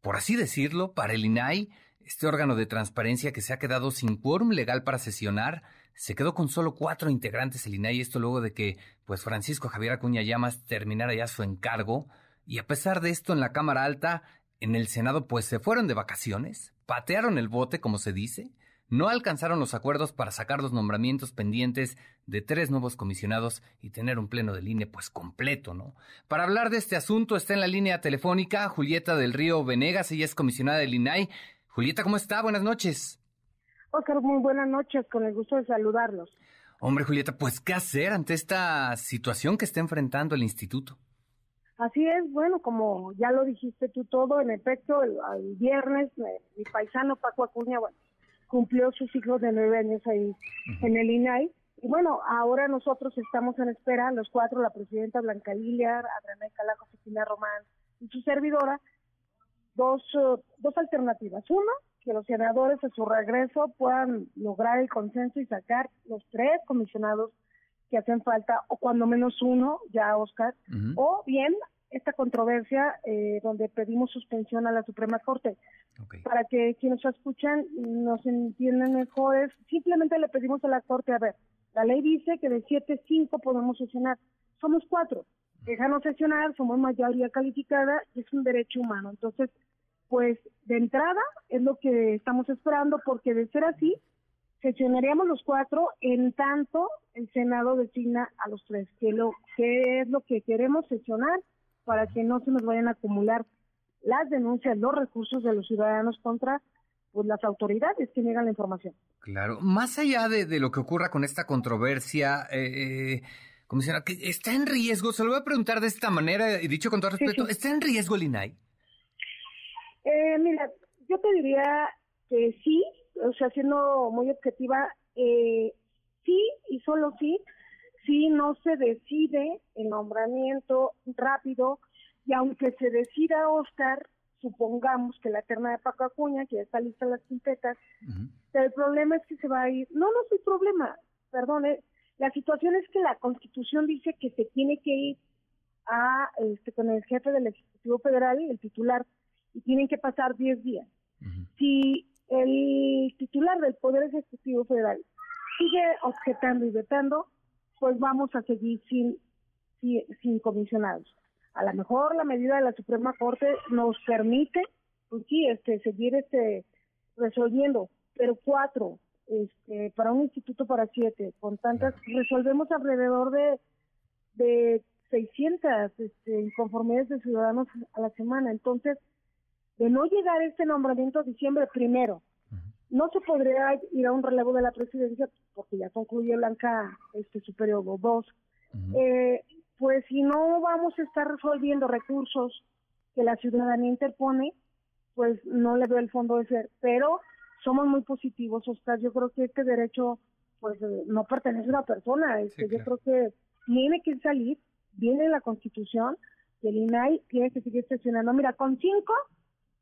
por así decirlo, para el INAI, este órgano de transparencia que se ha quedado sin quórum legal para sesionar. Se quedó con solo cuatro integrantes el INAI, esto luego de que pues Francisco Javier Acuña Llamas terminara ya su encargo. Y a pesar de esto, en la Cámara Alta, en el Senado, pues se fueron de vacaciones, patearon el bote, como se dice, no alcanzaron los acuerdos para sacar los nombramientos pendientes de tres nuevos comisionados y tener un pleno de línea pues completo, ¿no? Para hablar de este asunto está en la línea telefónica Julieta del Río Venegas, ella es comisionada del INAI. Julieta, ¿cómo está? Buenas noches. Oscar, muy buenas noches, con el gusto de saludarlos. Hombre, Julieta, pues ¿qué hacer ante esta situación que está enfrentando el instituto? Así es, bueno, como ya lo dijiste tú todo, en efecto, el, viernes eh, mi paisano Paco Acuña bueno, cumplió su ciclo de nueve años ahí en el INAI. Y bueno, ahora nosotros estamos en espera, los cuatro, la presidenta Blanca Lilia, Adriana Calajo, Josefina Román y su servidora, dos, uh, dos alternativas. Uno, que los senadores a su regreso puedan lograr el consenso y sacar los tres comisionados que hacen falta, o cuando menos uno, ya Oscar, o bien esta controversia eh, donde pedimos suspensión a la Suprema Corte. Para que quienes escuchan nos entiendan mejor, simplemente le pedimos a la Corte, a ver, la ley dice que de siete, cinco podemos sesionar, somos cuatro, déjanos sesionar, somos mayoría calificada y es un derecho humano. Entonces, pues de entrada es lo que estamos esperando, porque de ser así, sesionaríamos los cuatro en tanto el Senado designa a los tres, que, lo, que es lo que queremos sesionar para que no se nos vayan a acumular las denuncias, los recursos de los ciudadanos contra pues, las autoridades que niegan la información. Claro, más allá de, de lo que ocurra con esta controversia, eh, eh comisionada, ¿está en riesgo? Se lo voy a preguntar de esta manera, y dicho con todo respeto, ¿está en riesgo el INAI? Eh, mira, yo te diría que sí, o sea, siendo muy objetiva, eh, sí y solo sí, si no se decide el nombramiento rápido. Y aunque se decida Oscar, supongamos que la terna de Paco Acuña, que ya está lista las quintetas, pero el problema es que se va a ir, no, no el problema, perdón, eh, la situación es que la constitución dice que se tiene que ir a este con el jefe del Ejecutivo Federal, el titular, y tienen que pasar 10 días. Si el titular del Poder Ejecutivo Federal sigue objetando y vetando, pues vamos a seguir sin, sin, comisionados. A lo mejor la medida de la Suprema Corte nos permite, pues sí, este, seguir este, resolviendo, pero cuatro, este, para un instituto para siete, con tantas, resolvemos alrededor de, de 600 este, inconformidades de ciudadanos a la semana. Entonces, de no llegar este nombramiento a diciembre primero, no se podría ir a un relevo de la presidencia porque ya concluye Blanca este su periodo. Eh, pues si no vamos a estar resolviendo recursos que la ciudadanía interpone, pues no le veo el fondo de ser. Pero somos muy positivos, Oscar. Yo creo que este derecho pues eh, no pertenece a una persona. Este, Yo creo que tiene que salir, viene la Constitución, y el INAI tiene que seguir sesionando. Mira, con cinco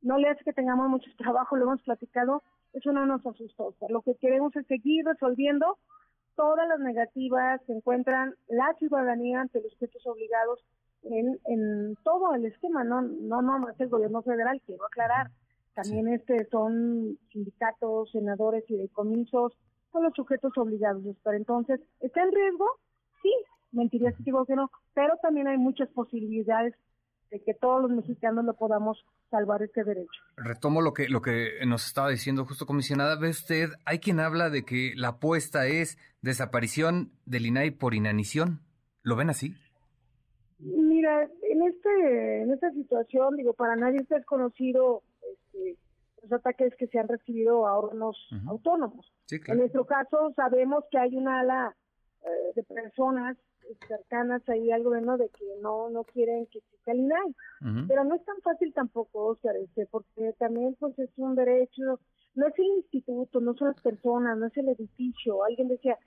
no le hace que tengamos mucho (laughs) trabajo, lo hemos platicado, eso no nos asustó. lo que queremos es seguir resolviendo todas las negativas que encuentran la ciudadanía ante los sujetos obligados en, en todo el esquema, no no no más el gobierno federal, quiero aclarar. También este son sindicatos, senadores y decomisos, son los sujetos obligados estar. Entonces, ¿está en riesgo? Sí, mentiría si digo que no, pero también hay muchas posibilidades de que todos los mexicanos lo podamos salvar este derecho. Retomo lo que lo que nos estaba diciendo justo comisionada, ve usted, hay quien habla de que la apuesta es desaparición del INAI por inanición. ¿Lo ven así? Mira, en este en esta situación, digo, para nadie es desconocido este, los ataques que se han recibido a órganos autónomos. En nuestro caso sabemos que hay una ala eh, de personas cercanas ahí al gobierno de que no no quieren que el INAI. Pero no es tan fácil tampoco, Oscar, este, porque también pues es un derecho, no es el instituto, no son las personas, no es el edificio. Alguien decía,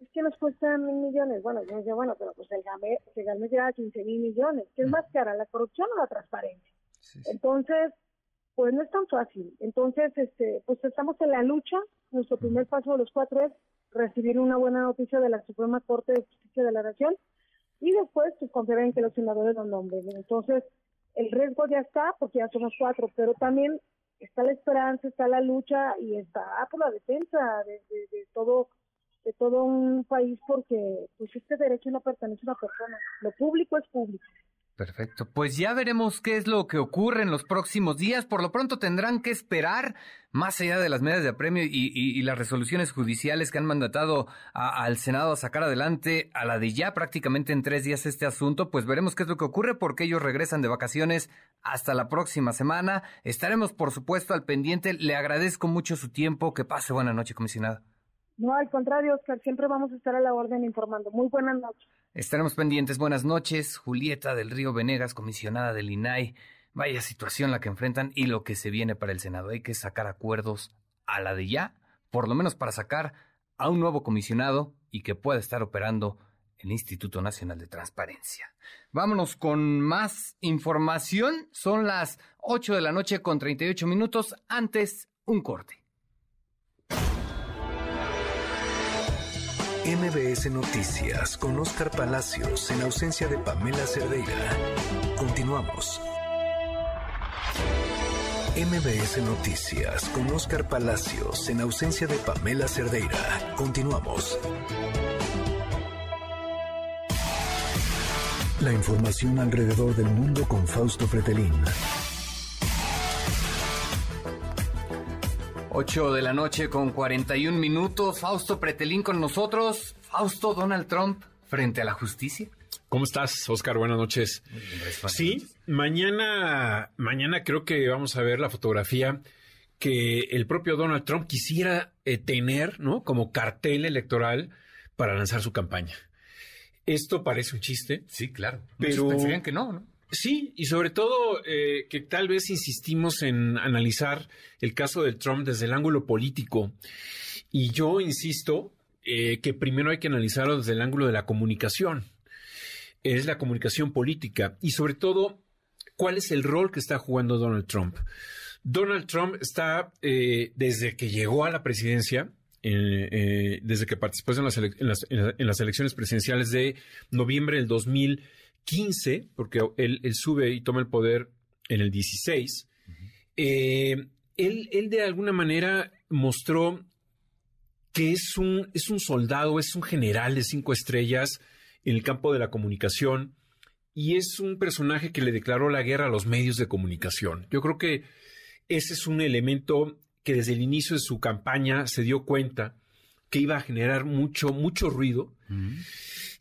es que nos cuesta mil millones. Bueno, yo decía, bueno, pero pues el GAME, el GAME lleva 15 mil millones. ¿Qué es más cara, la corrupción o la transparencia? Entonces, pues no es tan fácil. Entonces, este, pues estamos en la lucha. Nuestro primer paso de los cuatro es recibir una buena noticia de la Suprema Corte de Justicia de la Nación y después pues confiar que los senadores lo nombren. Entonces, el riesgo ya está porque ya somos cuatro, pero también está la esperanza, está la lucha y está por la defensa de, de todo de todo un país porque pues este derecho no pertenece a una persona, lo público es público. Perfecto. Pues ya veremos qué es lo que ocurre en los próximos días. Por lo pronto tendrán que esperar, más allá de las medidas de apremio y, las resoluciones judiciales que han mandatado al Senado a sacar adelante a la de ya prácticamente en tres días este asunto, pues veremos qué es lo que ocurre porque ellos regresan de vacaciones hasta la próxima semana. Estaremos, por supuesto, al pendiente. Le agradezco mucho su tiempo. Que pase buena noche, comisionada. No, al contrario, Oscar, siempre vamos a estar a la orden informando. Muy buenas noches. Estaremos pendientes. Buenas noches. Julieta del Río Venegas, comisionada del INAI. Vaya situación la que enfrentan y lo que se viene para el Senado. Hay que sacar acuerdos a la de ya, por lo menos para sacar a un nuevo comisionado y que pueda estar operando el Instituto Nacional de Transparencia. Vámonos con más información. Son las 8 de la noche con 38 minutos. Antes, un corte. MBS Noticias con Oscar Palacios en ausencia de Pamela Cerdeira. Continuamos. MBS Noticias con Oscar Palacios en ausencia de Pamela Cerdeira. Continuamos. La información alrededor del mundo con Fausto Fretelín. 8 de la noche con 41 minutos. Fausto Pretelín con nosotros. Fausto Donald Trump frente a la justicia. ¿Cómo estás, Oscar? Buenas noches. Sí, mañana, mañana creo que vamos a ver la fotografía que el propio Donald Trump quisiera eh, tener, ¿no? Como cartel electoral para lanzar su campaña. Esto parece un chiste. Sí, claro. Pero pensarían que no, ¿no? Sí, y sobre todo eh, que tal vez insistimos en analizar el caso de Trump desde el ángulo político. Y yo insisto eh, que primero hay que analizarlo desde el ángulo de la comunicación. Es la comunicación política y sobre todo cuál es el rol que está jugando Donald Trump. Donald Trump está, eh, desde que llegó a la presidencia, desde que participó en las, en las, elecciones presidenciales de noviembre del 2000, 15, porque él, sube y toma el poder en el 16, eh, él, de alguna manera mostró que es un, es un soldado, es un general de cinco estrellas en el campo de la comunicación y es un personaje que le declaró la guerra a los medios de comunicación. Yo creo que ese es un elemento que desde el inicio de su campaña se dio cuenta que iba a generar mucho, mucho ruido.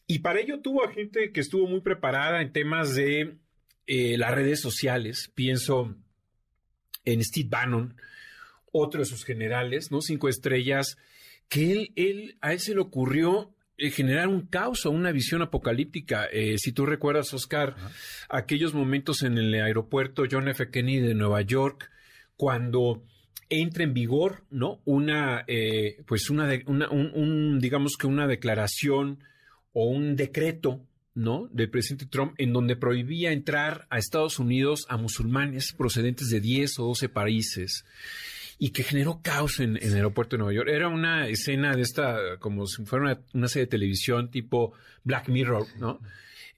Y para ello tuvo a gente que estuvo muy preparada en temas de eh, las redes sociales. Pienso en Steve Bannon, otro de sus generales, ¿no? Cinco estrellas, que él, él a él se le ocurrió eh, generar un caos o una visión apocalíptica. Eh, si tú recuerdas, Oscar, aquellos momentos en el aeropuerto John F. Kennedy de Nueva York, cuando entra en vigor, ¿no? Una, eh, pues una, una un, digamos que una declaración o un decreto, ¿no? Del presidente Trump en donde prohibía entrar a Estados Unidos a musulmanes procedentes de 10 o 12 países y que generó caos en, el aeropuerto de Nueva York. Era una escena de esta, como si fuera una, serie de televisión tipo Black Mirror, ¿no?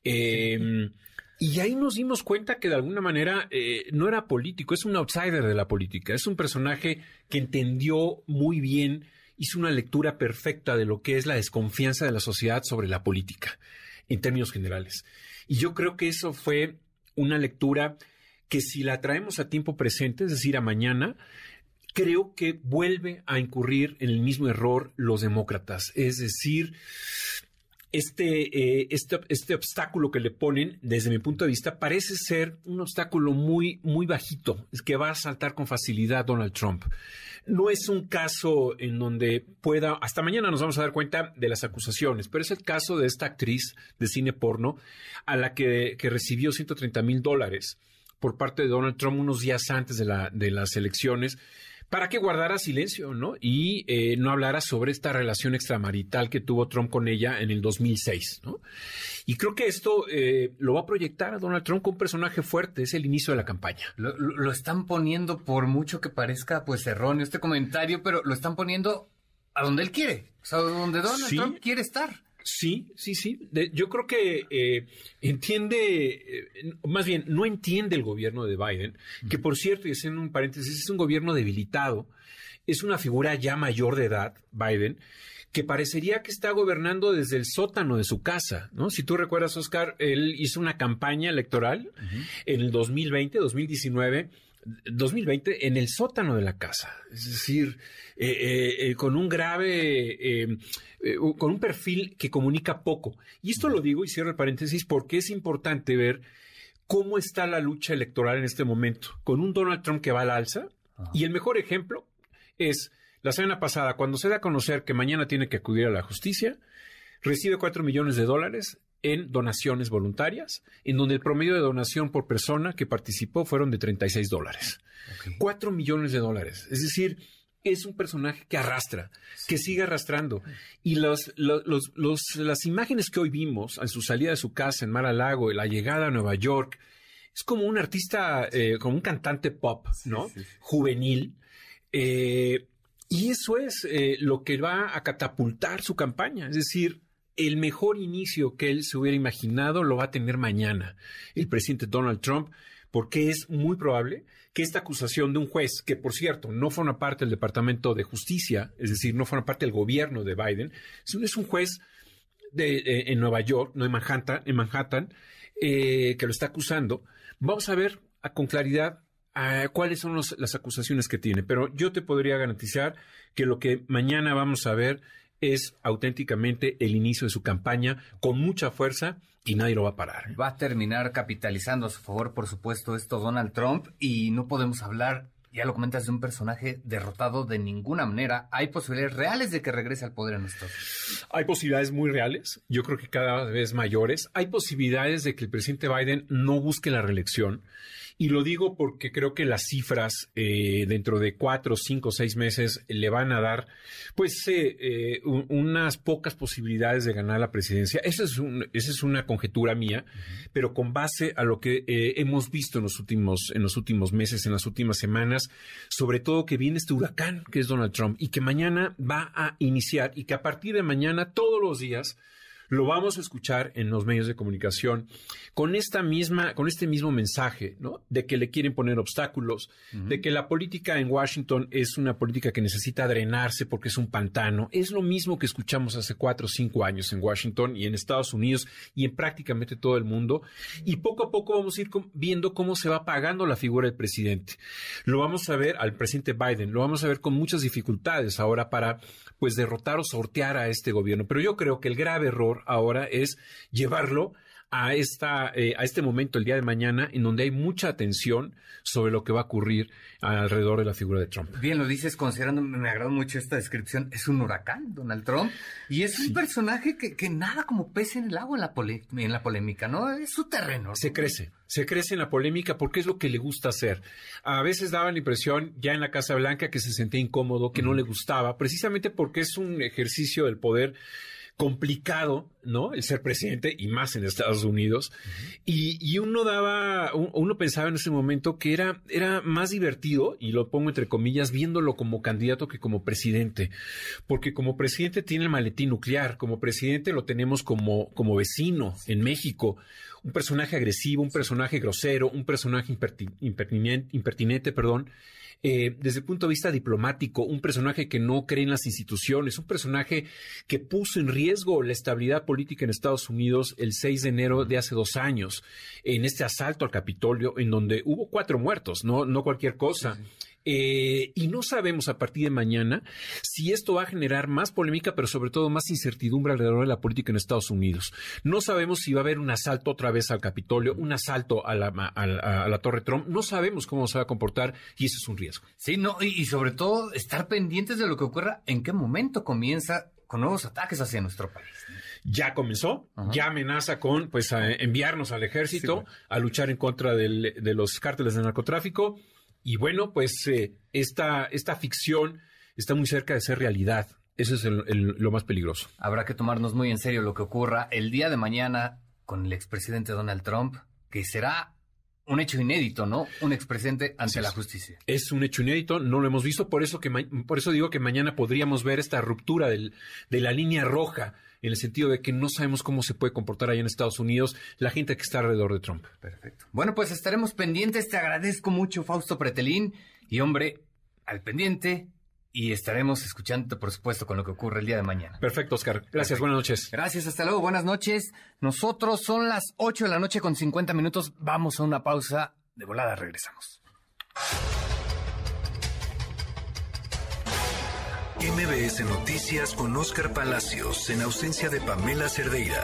Eh, y ahí nos dimos cuenta que de alguna manera eh, no era político, es un outsider de la política, es un personaje que entendió muy bien, hizo una lectura perfecta de lo que es la desconfianza de la sociedad sobre la política, en términos generales. Y yo creo que eso fue una lectura que si la traemos a tiempo presente, es decir, a mañana, creo que vuelve a incurrir en el mismo error los demócratas. Es decir, este, eh, este, este, obstáculo que le ponen, desde mi punto de vista, parece ser un obstáculo muy, muy bajito, que va a saltar con facilidad Donald Trump. No es un caso en donde pueda, hasta mañana nos vamos a dar cuenta de las acusaciones, pero es el caso de esta actriz de cine porno a la que, que recibió 130 mil dólares por parte de Donald Trump unos días antes de, la, de las elecciones para que guardara silencio, ¿no? Y eh, no hablara sobre esta relación extramarital que tuvo Trump con ella en el 2006, ¿no? Y creo que esto eh, lo va a proyectar a Donald Trump como un personaje fuerte, es el inicio de la campaña. Lo, están poniendo, por mucho que parezca pues erróneo este comentario, pero lo están poniendo a donde él quiere, o sea, donde Donald Trump quiere estar. Sí, sí, sí. yo creo que eh, entiende, eh, más bien, no entiende el gobierno de Biden, que por cierto, y haciendo un paréntesis, es un gobierno debilitado, es una figura ya mayor de edad, Biden, que parecería que está gobernando desde el sótano de su casa, ¿no? Si tú recuerdas, Oscar, él hizo una campaña electoral en el 2020, 2019, 2020 en el sótano de la casa, es decir, eh, con un grave eh, con un perfil que comunica poco. Y esto lo digo y cierro el paréntesis porque es importante ver cómo está la lucha electoral en este momento, con un Donald Trump que va al alza. Y el mejor ejemplo es la semana pasada, cuando se da a conocer que mañana tiene que acudir a la justicia, recibe 4 millones de dólares en donaciones voluntarias, en donde el promedio de donación por persona que participó fueron de 36 dólares. 4 millones de dólares. Es decir, es un personaje que arrastra, que sigue arrastrando. Y los, las imágenes que hoy vimos en su salida de su casa en Mar a Lago, la llegada a Nueva York, es como un artista, eh, como un cantante pop, ¿no? Juvenil. Eh, y eso es eh, lo que va a catapultar su campaña. Es decir, el mejor inicio que él se hubiera imaginado lo va a tener mañana el presidente Donald Trump, porque es muy probable que esta acusación de un juez, que por cierto no forma parte del Departamento de Justicia, es decir, no forma parte del gobierno de Biden, es un juez de, eh, en Nueva York, no en Manhattan, en Manhattan eh, que lo está acusando. Vamos a ver con claridad cuáles son las acusaciones que tiene, pero yo te podría garantizar que lo que mañana vamos a ver es auténticamente el inicio de su campaña con mucha fuerza y nadie lo va a parar. Va a terminar capitalizando a su favor, por supuesto, esto Donald Trump y no podemos hablar, ya lo comentas, de un personaje derrotado de ninguna manera. Hay posibilidades reales de que regrese al poder en Estados Hay posibilidades muy reales, yo creo que cada vez mayores. Hay posibilidades de que el presidente Biden no busque la reelección. Y lo digo porque creo que las cifras eh, dentro de cuatro, cinco, seis meses le van a dar, pues, eh, eh, unas pocas posibilidades de ganar la presidencia. Esa es, esa es una conjetura mía, pero con base a lo que hemos visto en los últimos, en los últimos meses, en las últimas semanas, sobre todo que viene este huracán que es Donald Trump y que mañana va a iniciar y que a partir de mañana todos los días lo vamos a escuchar en los medios de comunicación con esta misma, con este mismo mensaje, ¿no? De que le quieren poner obstáculos, de que la política en Washington es una política que necesita drenarse porque es un pantano. Es lo mismo que escuchamos hace cuatro o cinco años en Washington y en Estados Unidos y en prácticamente todo el mundo. Y poco a poco vamos a ir viendo cómo se va apagando la figura del presidente. Lo vamos a ver al presidente Biden, lo vamos a ver con muchas dificultades ahora para pues derrotar o sortear a este gobierno. Pero yo creo que el grave error ahora es llevarlo a, esta, eh, a este momento, el día de mañana, en donde hay mucha atención sobre lo que va a ocurrir alrededor de la figura de Trump. Bien, lo dices considerando, me agradó mucho esta descripción, es un huracán, Donald Trump, y es un personaje que, que, nada como pese en el agua en la, en la polémica, ¿no? Es su terreno. Se crece, se crece en la polémica porque es lo que le gusta hacer. A veces daba la impresión, ya en la Casa Blanca, que se sentía incómodo, que no le gustaba, precisamente porque es un ejercicio del poder complicado, ¿no? El ser presidente y más en Estados Unidos. y, uno daba, uno pensaba en ese momento que era, era más divertido, y lo pongo entre comillas, viéndolo como candidato que como presidente. Porque como presidente tiene el maletín nuclear, como presidente lo tenemos como, como vecino en México. Un personaje agresivo, un personaje grosero, un personaje impertinente, impertinente perdón eh, desde el punto de vista diplomático, un personaje que no cree en las instituciones, un personaje que puso en riesgo la estabilidad política en Estados Unidos el 6 de enero de hace dos años, en este asalto al Capitolio, en donde hubo cuatro muertos, no, no cualquier cosa. Eh, y no sabemos a partir de mañana si esto va a generar más polémica, pero sobre todo más incertidumbre alrededor de la política en Estados Unidos. No sabemos si va a haber un asalto otra vez al Capitolio, un asalto a la, a la, Torre Trump. No sabemos cómo se va a comportar y eso es un riesgo. Sí, no, y, sobre todo estar pendientes de lo que ocurra, en qué momento comienza con nuevos ataques hacia nuestro país. Ya comenzó, ya amenaza con pues enviarnos al ejército a luchar en contra de los cárteles de narcotráfico. Y bueno, pues eh, esta, esta ficción está muy cerca de ser realidad. Eso es lo más peligroso. Habrá que tomarnos muy en serio lo que ocurra el día de mañana con el expresidente Donald Trump, que será un hecho inédito, ¿no? Un expresidente ante la justicia. Es un hecho inédito, no lo hemos visto, por eso, que por eso digo que mañana podríamos ver esta ruptura del, de la línea roja en el sentido de que no sabemos cómo se puede comportar allá en Estados Unidos la gente que está alrededor de Trump. Perfecto. Bueno, pues estaremos pendientes. Te agradezco mucho, Fausto Pretelín. Y hombre, al pendiente. Y estaremos escuchando, por supuesto, con lo que ocurre el día de mañana. Perfecto, Oscar. Gracias, buenas noches. Gracias, hasta luego, buenas noches. Nosotros son las 8 de la noche con 50 minutos. Vamos a una pausa. De volada regresamos. MBS Noticias con Oscar Palacios en ausencia de Pamela Cerdeira.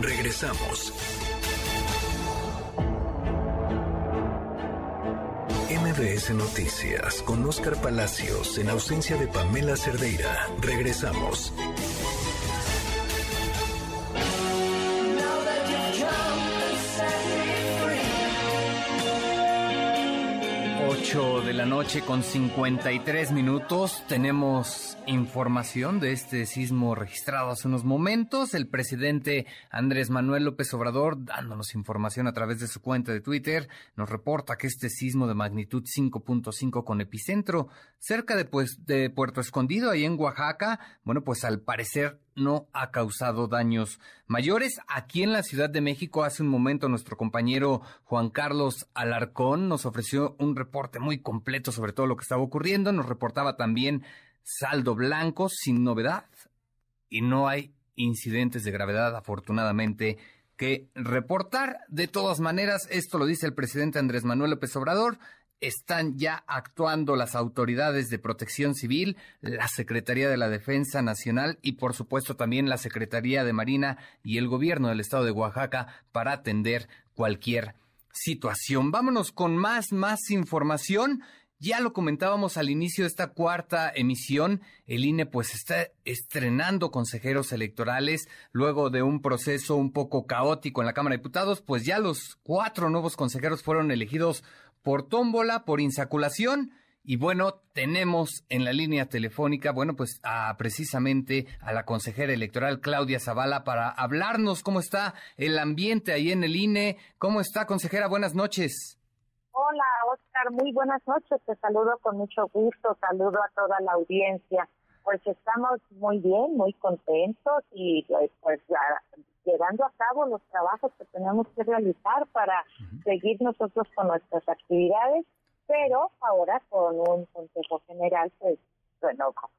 Regresamos. MBS Noticias con Oscar Palacios en ausencia de Pamela Cerdeira. Regresamos. 8 de la noche con 53 minutos. Tenemos información de este sismo registrado hace unos momentos. El presidente Andrés Manuel López Obrador, dándonos información a través de su cuenta de Twitter, nos reporta que este sismo de magnitud 5.5 con epicentro cerca de, pues, de Puerto Escondido, ahí en Oaxaca, bueno, pues al parecer no ha causado daños mayores. Aquí en la Ciudad de México, hace un momento, nuestro compañero Juan Carlos Alarcón nos ofreció un reporte muy completo sobre todo lo que estaba ocurriendo. Nos reportaba también saldo blanco, sin novedad. Y no hay incidentes de gravedad, afortunadamente, que reportar. De todas maneras, esto lo dice el presidente Andrés Manuel López Obrador están ya actuando las autoridades de protección civil, la Secretaría de la Defensa Nacional y por supuesto también la Secretaría de Marina y el gobierno del estado de Oaxaca para atender cualquier situación. Vámonos con más, más información. Ya lo comentábamos al inicio de esta cuarta emisión, el INE pues está estrenando consejeros electorales luego de un proceso un poco caótico en la Cámara de Diputados, pues ya los cuatro nuevos consejeros fueron elegidos por tómbola, por insaculación. Y bueno, tenemos en la línea telefónica, bueno, pues a, precisamente a la consejera electoral Claudia Zavala para hablarnos cómo está el ambiente ahí en el INE. ¿Cómo está, consejera? Buenas noches. Hola, Oscar, muy buenas noches. Te saludo con mucho gusto, saludo a toda la audiencia. Pues estamos muy bien, muy contentos y pues, pues llevando a cabo los trabajos que tenemos que realizar para seguir nosotros con nuestras actividades, pero ahora con un Consejo General pues renovado.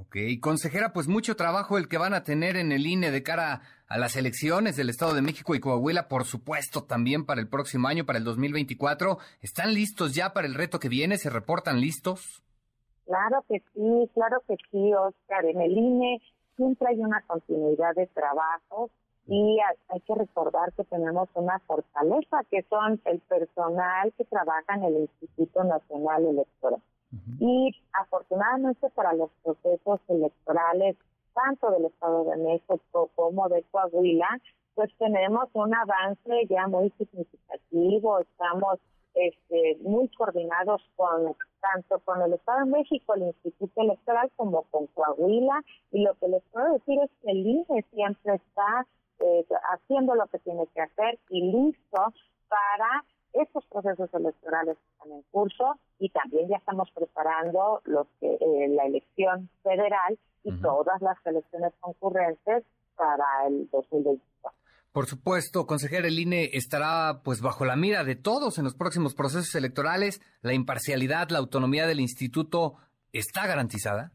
Ok, consejera, pues mucho trabajo el que van a tener en el INE de cara a las elecciones del Estado de México y Coahuila, por supuesto, también para el próximo año, para el 2024. ¿Están listos ya para el reto que viene? ¿Se reportan listos? Claro que sí, claro que sí, Oscar. En el INE siempre hay una continuidad de trabajos y hay que recordar que tenemos una fortaleza que son el personal que trabaja en el Instituto Nacional Electoral. Y afortunadamente para los procesos electorales, tanto del Estado de México como de Coahuila, pues tenemos un avance ya muy significativo, estamos este, muy coordinados con tanto con el Estado de México, el Instituto Electoral, como con Coahuila, y lo que les puedo decir es que el INE siempre está eh, haciendo lo que tiene que hacer y listo para estos procesos electorales que están en curso y también ya estamos preparando los que, eh, la elección federal y todas las elecciones concurrentes para el 2024. Por supuesto, consejera, el INE estará pues bajo la mira de todos en los próximos procesos electorales. La imparcialidad, la autonomía del instituto está garantizada.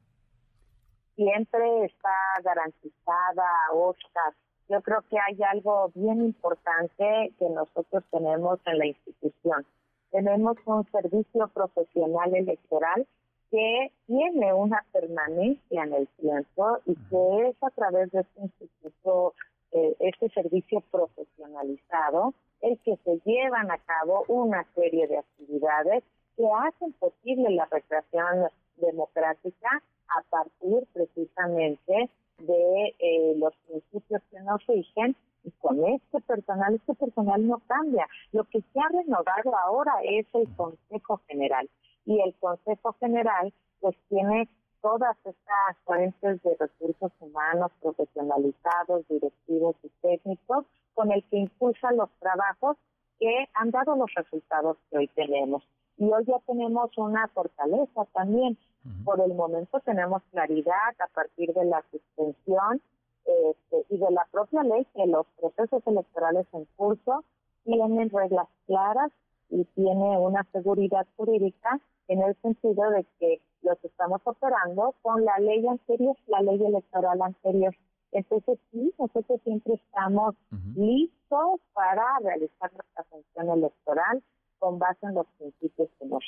Siempre está garantizada, Oscar. Yo creo que hay algo bien importante que nosotros tenemos en la institución. Tenemos un servicio profesional electoral que tiene una permanencia en el tiempo y que es a través de este instituto eh, este servicio profesionalizado, el que se llevan a cabo una serie de actividades que hacen posible la recreación democrática a partir precisamente de eh, los principios que nos rigen y con este personal, este personal no cambia. Lo que se ha renovado ahora es el Consejo General y el Consejo General pues tiene todas estas fuentes de recursos humanos profesionalizados, directivos y técnicos con el que impulsa los trabajos que han dado los resultados que hoy tenemos. Y hoy ya tenemos una fortaleza también. Por el momento tenemos claridad a partir de la suspensión este, y de la propia ley que los procesos electorales en curso tienen reglas claras y tiene una seguridad jurídica en el sentido de que los estamos operando con la ley anterior, la ley electoral anterior. Entonces, sí, nosotros siempre estamos listos para realizar nuestra función electoral con base en los principios que nos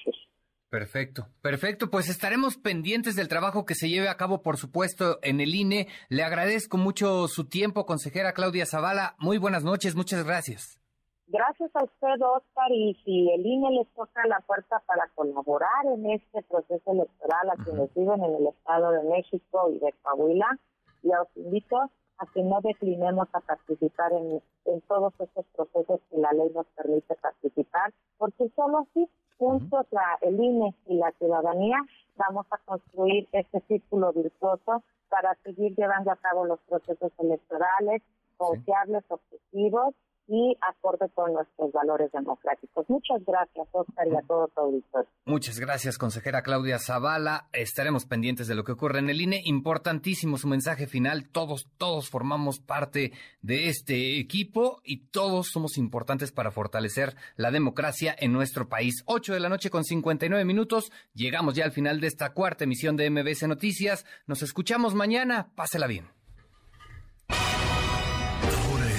Perfecto, perfecto. Pues estaremos pendientes del trabajo que se lleve a cabo, por supuesto, en el INE. Le agradezco mucho su tiempo, consejera Claudia Zavala. Muy buenas noches, muchas gracias. Gracias a usted, Oscar, y si el INE les toca la puerta para colaborar en este proceso electoral a quienes viven en el Estado de México y de Coahuila, os invito a que no declinemos a participar en, todos estos procesos que la ley nos permite participar, porque solo así, juntos la, el INE y la ciudadanía, vamos a construir este círculo virtuoso para seguir llevando a cabo los procesos electorales confiables, objetivos y acorde con nuestros valores democráticos. Muchas gracias, Oscar, y a todo tu auditorio. Muchas gracias, consejera Claudia Zavala. Estaremos pendientes de lo que ocurre en el INE. Importantísimo su mensaje final. Todos, todos formamos parte de este equipo y todos somos importantes para fortalecer la democracia en nuestro país. Ocho de la noche con 59 minutos. Llegamos ya al final de esta cuarta emisión de MBC Noticias. Nos escuchamos mañana. Pásela bien